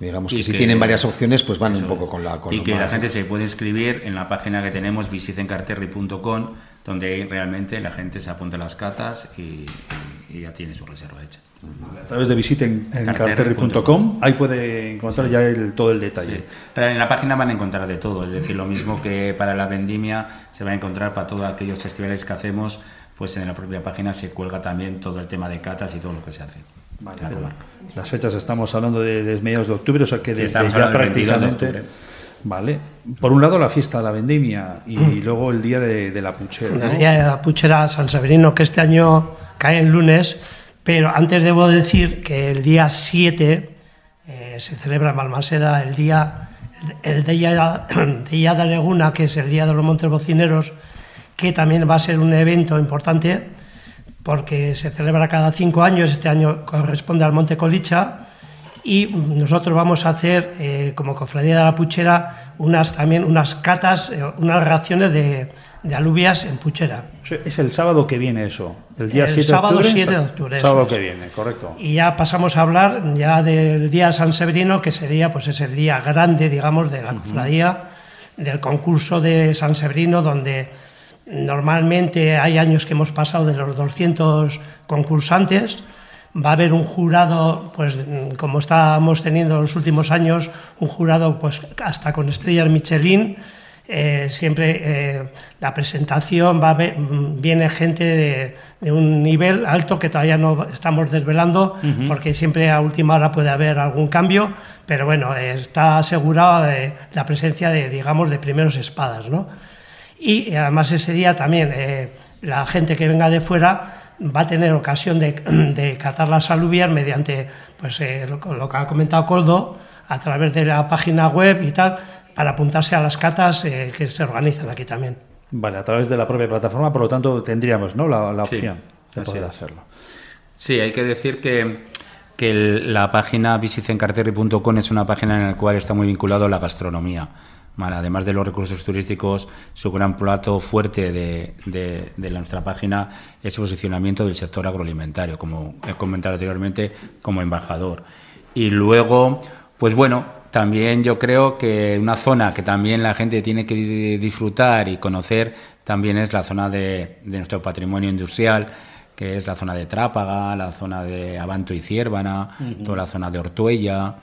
S27: Digamos que
S22: Y
S27: si
S22: que-
S27: tienen varias opciones, pues van un poco
S22: es.
S27: con la... Con
S22: y que la gente se puede inscribir en la página que tenemos visitencarterri.com donde realmente la gente se apunta a las catas y, ya tiene su reserva hecha.
S2: A través de visiten en
S22: Carterri.com.
S2: carterri.com, ahí puede encontrar ya el- todo el detalle.
S22: Sí. Pero en la página van a encontrar de todo, es decir, lo mismo que para la vendimia se va a encontrar para todos aquellos festivales que hacemos, pues en la propia página se cuelga también todo el tema de catas y todo lo que se hace.
S2: Vale, pero las fechas estamos hablando de, de mediados de octubre, o sea que
S22: Sí,
S2: desde
S22: estamos
S2: ya
S22: hablando del 22 de
S2: prácticamente.
S22: octubre.
S2: Vale. Por un lado la fiesta de la vendimia y luego el día de, de la puchera. ¿no?
S23: El día de la puchera San Severino, que este año cae el lunes, pero antes debo decir que el día 7 eh, se celebra en Balmaseda el día, el día de Día de Leguna, que es el día de los Montes Bocineros, que también va a ser un evento importante porque se celebra cada cinco años, este año corresponde al Monte Colicha, y nosotros vamos a hacer, eh, como Cofradía de la Puchera, unas, también unas catas, eh, unas raciones de, de alubias en puchera.
S2: Es el sábado que viene eso. El día
S23: El
S2: 7
S23: sábado
S2: de octubre.
S23: 7 de octubre,
S2: Sábado
S23: es.
S2: que viene, correcto.
S23: Y ya pasamos a hablar ya del día San Severino, que sería pues es el día grande, digamos, de la cofradía, del concurso de San Severino, donde normalmente hay años que hemos pasado de los 200 concursantes. Va a haber un jurado, pues como estábamos teniendo en los últimos años, un jurado pues hasta con estrellas Michelin. Eh, siempre eh, la presentación va a ver- mm, viene gente de, de un nivel alto que todavía no estamos desvelando porque siempre a última hora puede haber algún cambio, pero bueno, eh, está asegurada de la presencia de, digamos, de primeros espadas, ¿no? Y eh, además ese día también eh, la gente que venga de fuera va a tener ocasión de, de catar las alubias mediante pues, eh, lo, lo que ha comentado Coldo a través de la página web y tal, para apuntarse a las catas eh, que se organizan aquí también.
S2: Vale, a través de la propia plataforma, por lo tanto tendríamos ¿no? la, la
S22: Sí,
S2: opción de
S22: así
S2: poder
S22: es.
S2: hacerlo.
S22: Sí, hay que decir que, que el- la página visitencarterri.com es una página en la cual está muy vinculado a la gastronomía. Vale, además de los recursos turísticos, su gran plato fuerte de, de- nuestra página es el posicionamiento del sector agroalimentario, como he comentado anteriormente, como embajador. Y luego, pues bueno, también yo creo que una zona que también la gente tiene que disfrutar y conocer también es la zona de, de nuestro patrimonio industrial, que es la zona de Trápaga, la zona de Abanto y Ciérvana, toda la zona de Ortuella,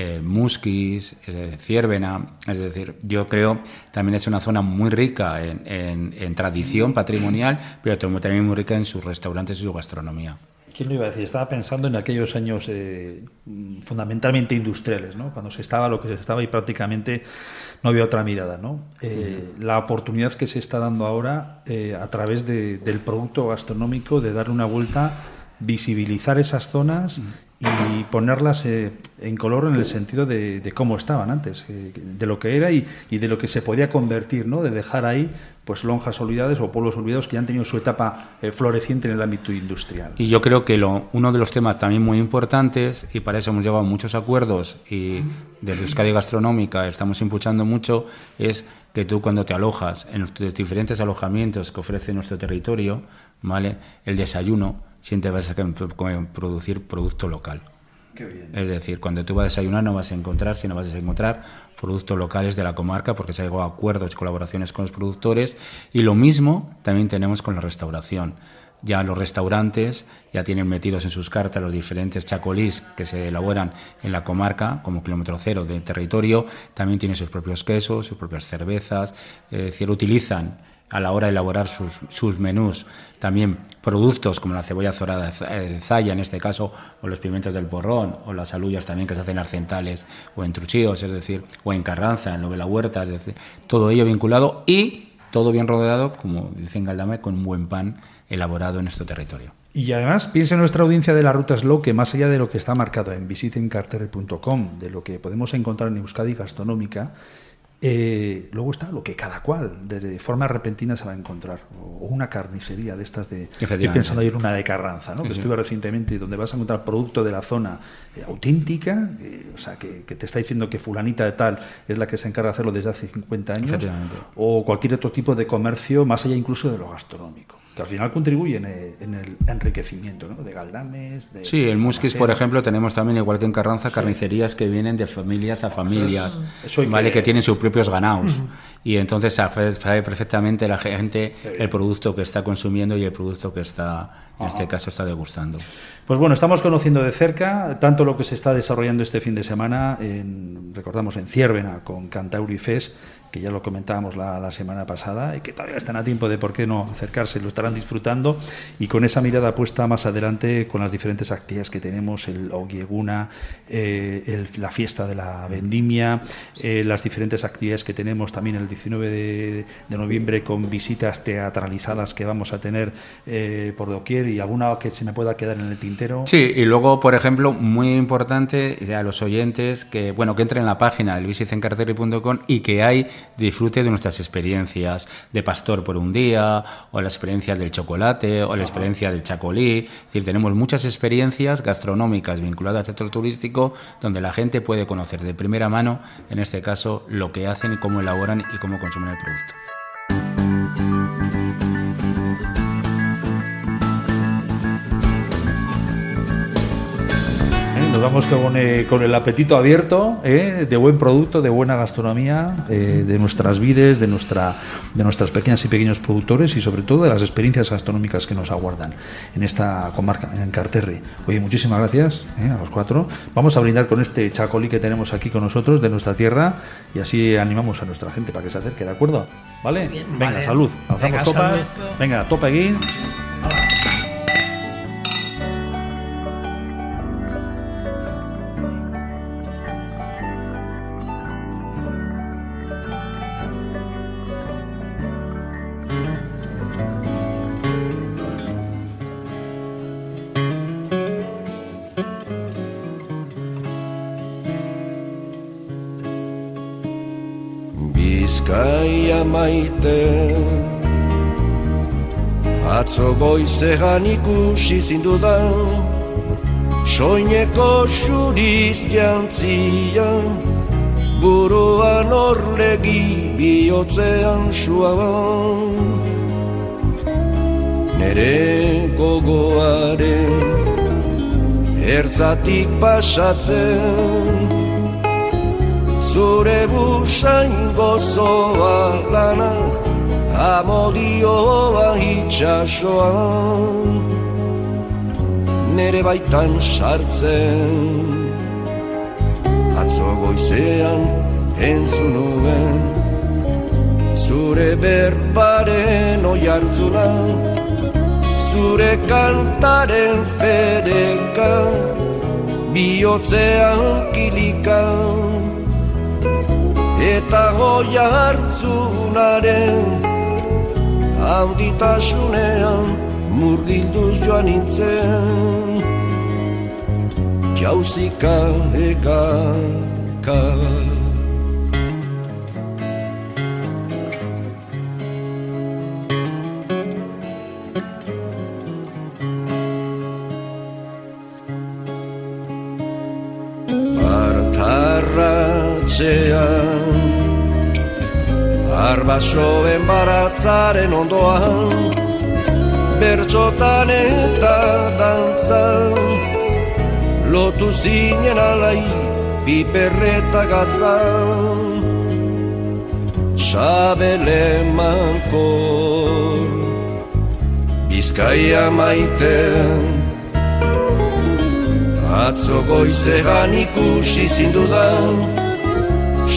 S22: eh, Musquis, eh, Ciérvena. Es decir, yo creo también es una zona muy rica en, en- en tradición patrimonial, pero tam- también muy rica en sus restaurantes y su gastronomía.
S2: ¿Quién lo iba a decir? Estaba pensando en aquellos años eh, fundamentalmente industriales, ¿no? Cuando se estaba lo que se estaba y prácticamente no había otra mirada, ¿no? Eh, La oportunidad que se está dando ahora eh, a través de- del producto gastronómico de darle una vuelta, visibilizar esas zonas y ponerlas eh, en color en el sentido de, de cómo estaban antes, eh, de lo que era y, y de lo que se podía convertir, ¿no? De dejar ahí pues lonjas olvidadas o pueblos olvidados que ya han tenido su etapa eh, floreciente en el ámbito industrial.
S22: Y yo creo que lo, uno de los temas también muy importantes, y para eso hemos llegado a muchos acuerdos, y desde Euskadi Gastronómica estamos impulsando mucho, es que tú cuando te alojas en los diferentes alojamientos que ofrece nuestro territorio, ¿vale? el desayuno, siempre vas a producir producto local.
S2: Qué bien.
S22: Es decir, cuando tú vas a desayunar no vas a encontrar, sino vas a encontrar productos locales de la comarca porque se ha llegado a acuerdos, colaboraciones con los productores y lo mismo también tenemos con la restauración. Ya los restaurantes ya tienen metidos en sus cartas los diferentes chacolís que se elaboran en la comarca como kilómetro cero del territorio, también tienen sus propios quesos, sus propias cervezas, es decir, utilizan a la hora de elaborar sus, menús también productos como la cebolla zorada de eh, Zaya en este caso, o los pimientos del porrón, o las aluyas también que se hacen arcentales o en truchillos, es decir, o en Carranza, en Novela Huerta, es decir, todo ello vinculado y todo bien rodeado, como dicen Galdame, con un buen pan elaborado en nuestro territorio.
S2: Y además, piense en nuestra audiencia de la Ruta Slow que más allá de lo que está marcado en visitencartere.com, de lo que podemos encontrar en Euskadi Gastronómica, eh, luego está lo que cada cual de forma repentina se va a encontrar. O una carnicería de estas de... Estoy pensando en una de Carranza, ¿no? Que estuve recientemente, donde vas a encontrar producto de la zona eh, auténtica, eh, o sea, que, que te está diciendo que fulanita de tal es la que se encarga de hacerlo desde hace 50 años, o cualquier otro tipo de comercio, más allá incluso de lo gastronómico, que al final contribuye en el, en el enriquecimiento ¿no? de galdames, de...
S22: Sí, el Musquis, por ejemplo, tenemos también, igual que en Carranza, carnicerías que vienen de familias a familias,
S2: eso hay
S22: ¿vale?
S2: que-
S22: que... tienen sus propios ganados. Y entonces sabe perfectamente la gente el producto que está consumiendo y el producto que está, en este caso, está degustando.
S2: Pues bueno, estamos conociendo de cerca tanto lo que se está desarrollando este fin de semana, en, recordamos en Ciérvena con Cantauri Fest, que ya lo comentábamos la, la semana pasada y que todavía están a tiempo de por qué no acercarse, lo estarán disfrutando y con esa mirada puesta más adelante con las diferentes actividades que tenemos, el Ogieguna, eh, el- la fiesta de la vendimia, eh, las diferentes actividades que tenemos también el 19 de, de noviembre con visitas teatralizadas que vamos a tener eh, por doquier y alguna que se me pueda quedar en el tintero.
S22: Sí, y luego, por ejemplo, muy importante eh, a los oyentes que, bueno, que entren en la página del visitencarteri.com y que hay disfrute de nuestras experiencias de pastor por un día, o la experiencia del chocolate, o la experiencia del chacolí. Es decir, tenemos muchas experiencias gastronómicas vinculadas al sector turístico donde la gente puede conocer de primera mano, en este caso, lo que hacen y cómo elaboran y cómo consumen el producto.
S2: Nos vamos con, eh, con el apetito abierto eh, de buen producto, de buena gastronomía, eh, de nuestras vides, de, nuestra, de nuestras pequeñas y pequeños productores y sobre todo de las experiencias gastronómicas que nos aguardan en esta comarca, en Carterri. Oye, muchísimas gracias eh, a los cuatro. Vamos a brindar con este chacolí que tenemos aquí con nosotros de nuestra tierra y así animamos a nuestra gente para que se acerque, ¿de acuerdo? ¿Vale?
S23: Bien.
S2: Venga,
S23: Vale.
S2: salud. Alzamos
S23: Venga,
S2: copas.
S23: salud.
S2: Venga, topa aquí.
S28: Atzo goizegan ikusi zindudan Soineko xuriz jantzian. Buruan orlegi bihotzean suaban. Nere gogoaren Ertzatik pasatzen zure busain gozoa lana amodioa itxasoan nere baitan sartzen. Atzo goizean entzun nuen zure berbaren oi hartzuna zure kantaren fedeka bihotzean kilika. Eta goia hartzunaren haunditasunean murgilduz joan nintzen. Jauzika eka Arbasoen baratzaren ondoan Bertxotan eta dantzan. Lotu zinen alai piperreta gatzan. Sabele mankor Bizkaia maiten. Atzo goizean ikusi zindudan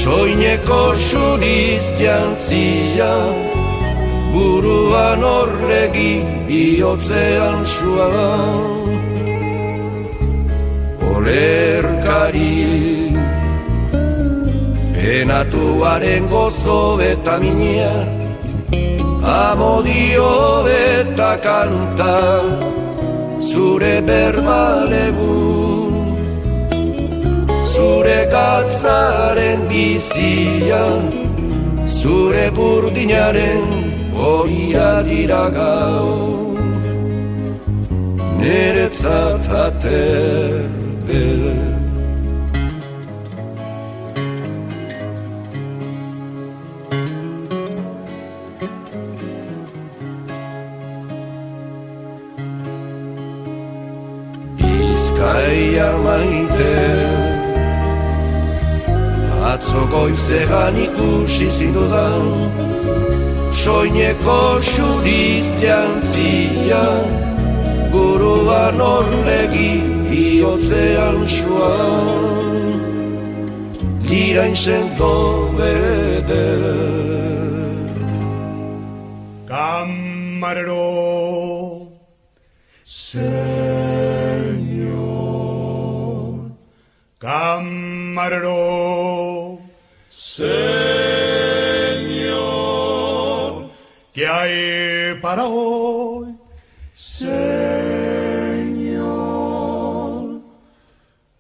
S28: Soineko suriz jantzia Buruan orlegi bihotzean suan Olerkari Penatuaren gozo eta minia Amodio eta kanta Zure berbalegu Zure gatzaren bizia Zure burdinaren horia dira gau Neretzat aterbe Bizkaia maite Atzo goizean ikusi zindudan Soineko xuriz jantzia Buruan orlegi bihotzean suan. Lirain sento bede
S26: Camarero para hoy? Señor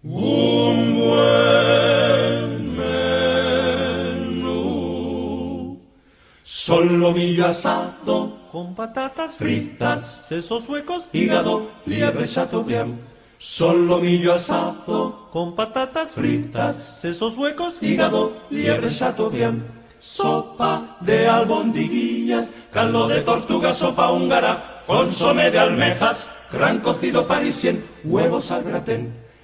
S26: Un buen menú
S29: Solomillo asado con patatas fritas, sesos huecos, hígado, liebre chateaubriand. Solomillo asado con patatas fritas, sesos huecos, hígado, liebre chateaubriand. Sopa de albondiguillas, caldo de tortuga, sopa húngara, consomé de almejas, gran cocido parisien, huevos al gratén.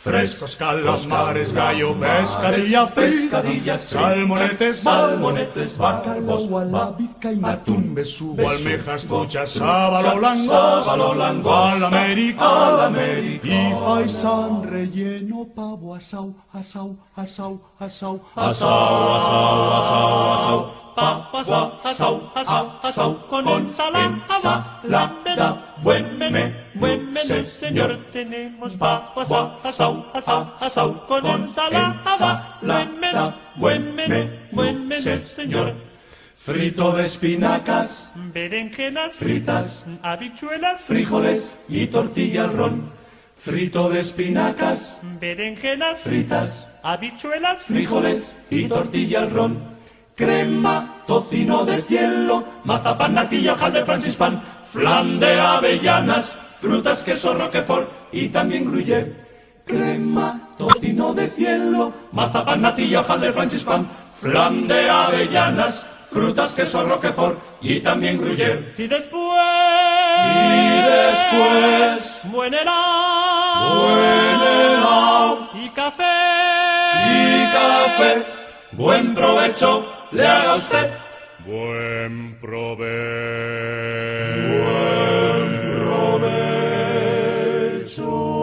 S26: Frescos calamares, gallo, pescadilla, pescadillas, salmonetes,
S29: salmonetes,
S26: bacalbos, la vizcaína, atún, besugo, almejas, pochas, sábalo, lango,
S29: sábalo, langosta,
S26: América. y faisán relleno, pavo, asau, asau, asau, asau,
S29: Asau, asau, asau, asau, asau, asau, asau, con ensalada, buen menú, buen menú, señor. Tenemos papas, asau, asau, asau, con ensalada, buen menú, buen menú, buen menú, señor.
S26: Frito de espinacas,
S29: Berenjenas
S26: fritas,
S29: habichuelas
S26: frijoles y tortilla al ron. Frito de espinacas,
S29: berenjenas
S26: fritas,
S29: habichuelas
S26: frijoles y tortilla al ron. Crema
S29: tocino de cielo, mazapán, natilla, hojaldre, francispan, flan de avellanas, frutas, queso, roquefort y también gruyère. Crema, tocino de cielo, mazapán, natilla, hojaldre, francispan, flan de avellanas, frutas, queso, roquefort y también gruyère.
S30: Y después,
S29: Y después,
S30: buen helado,
S29: buen helado
S30: y café,
S29: y café. Buen provecho le haga usted.
S26: Buen provecho. soul.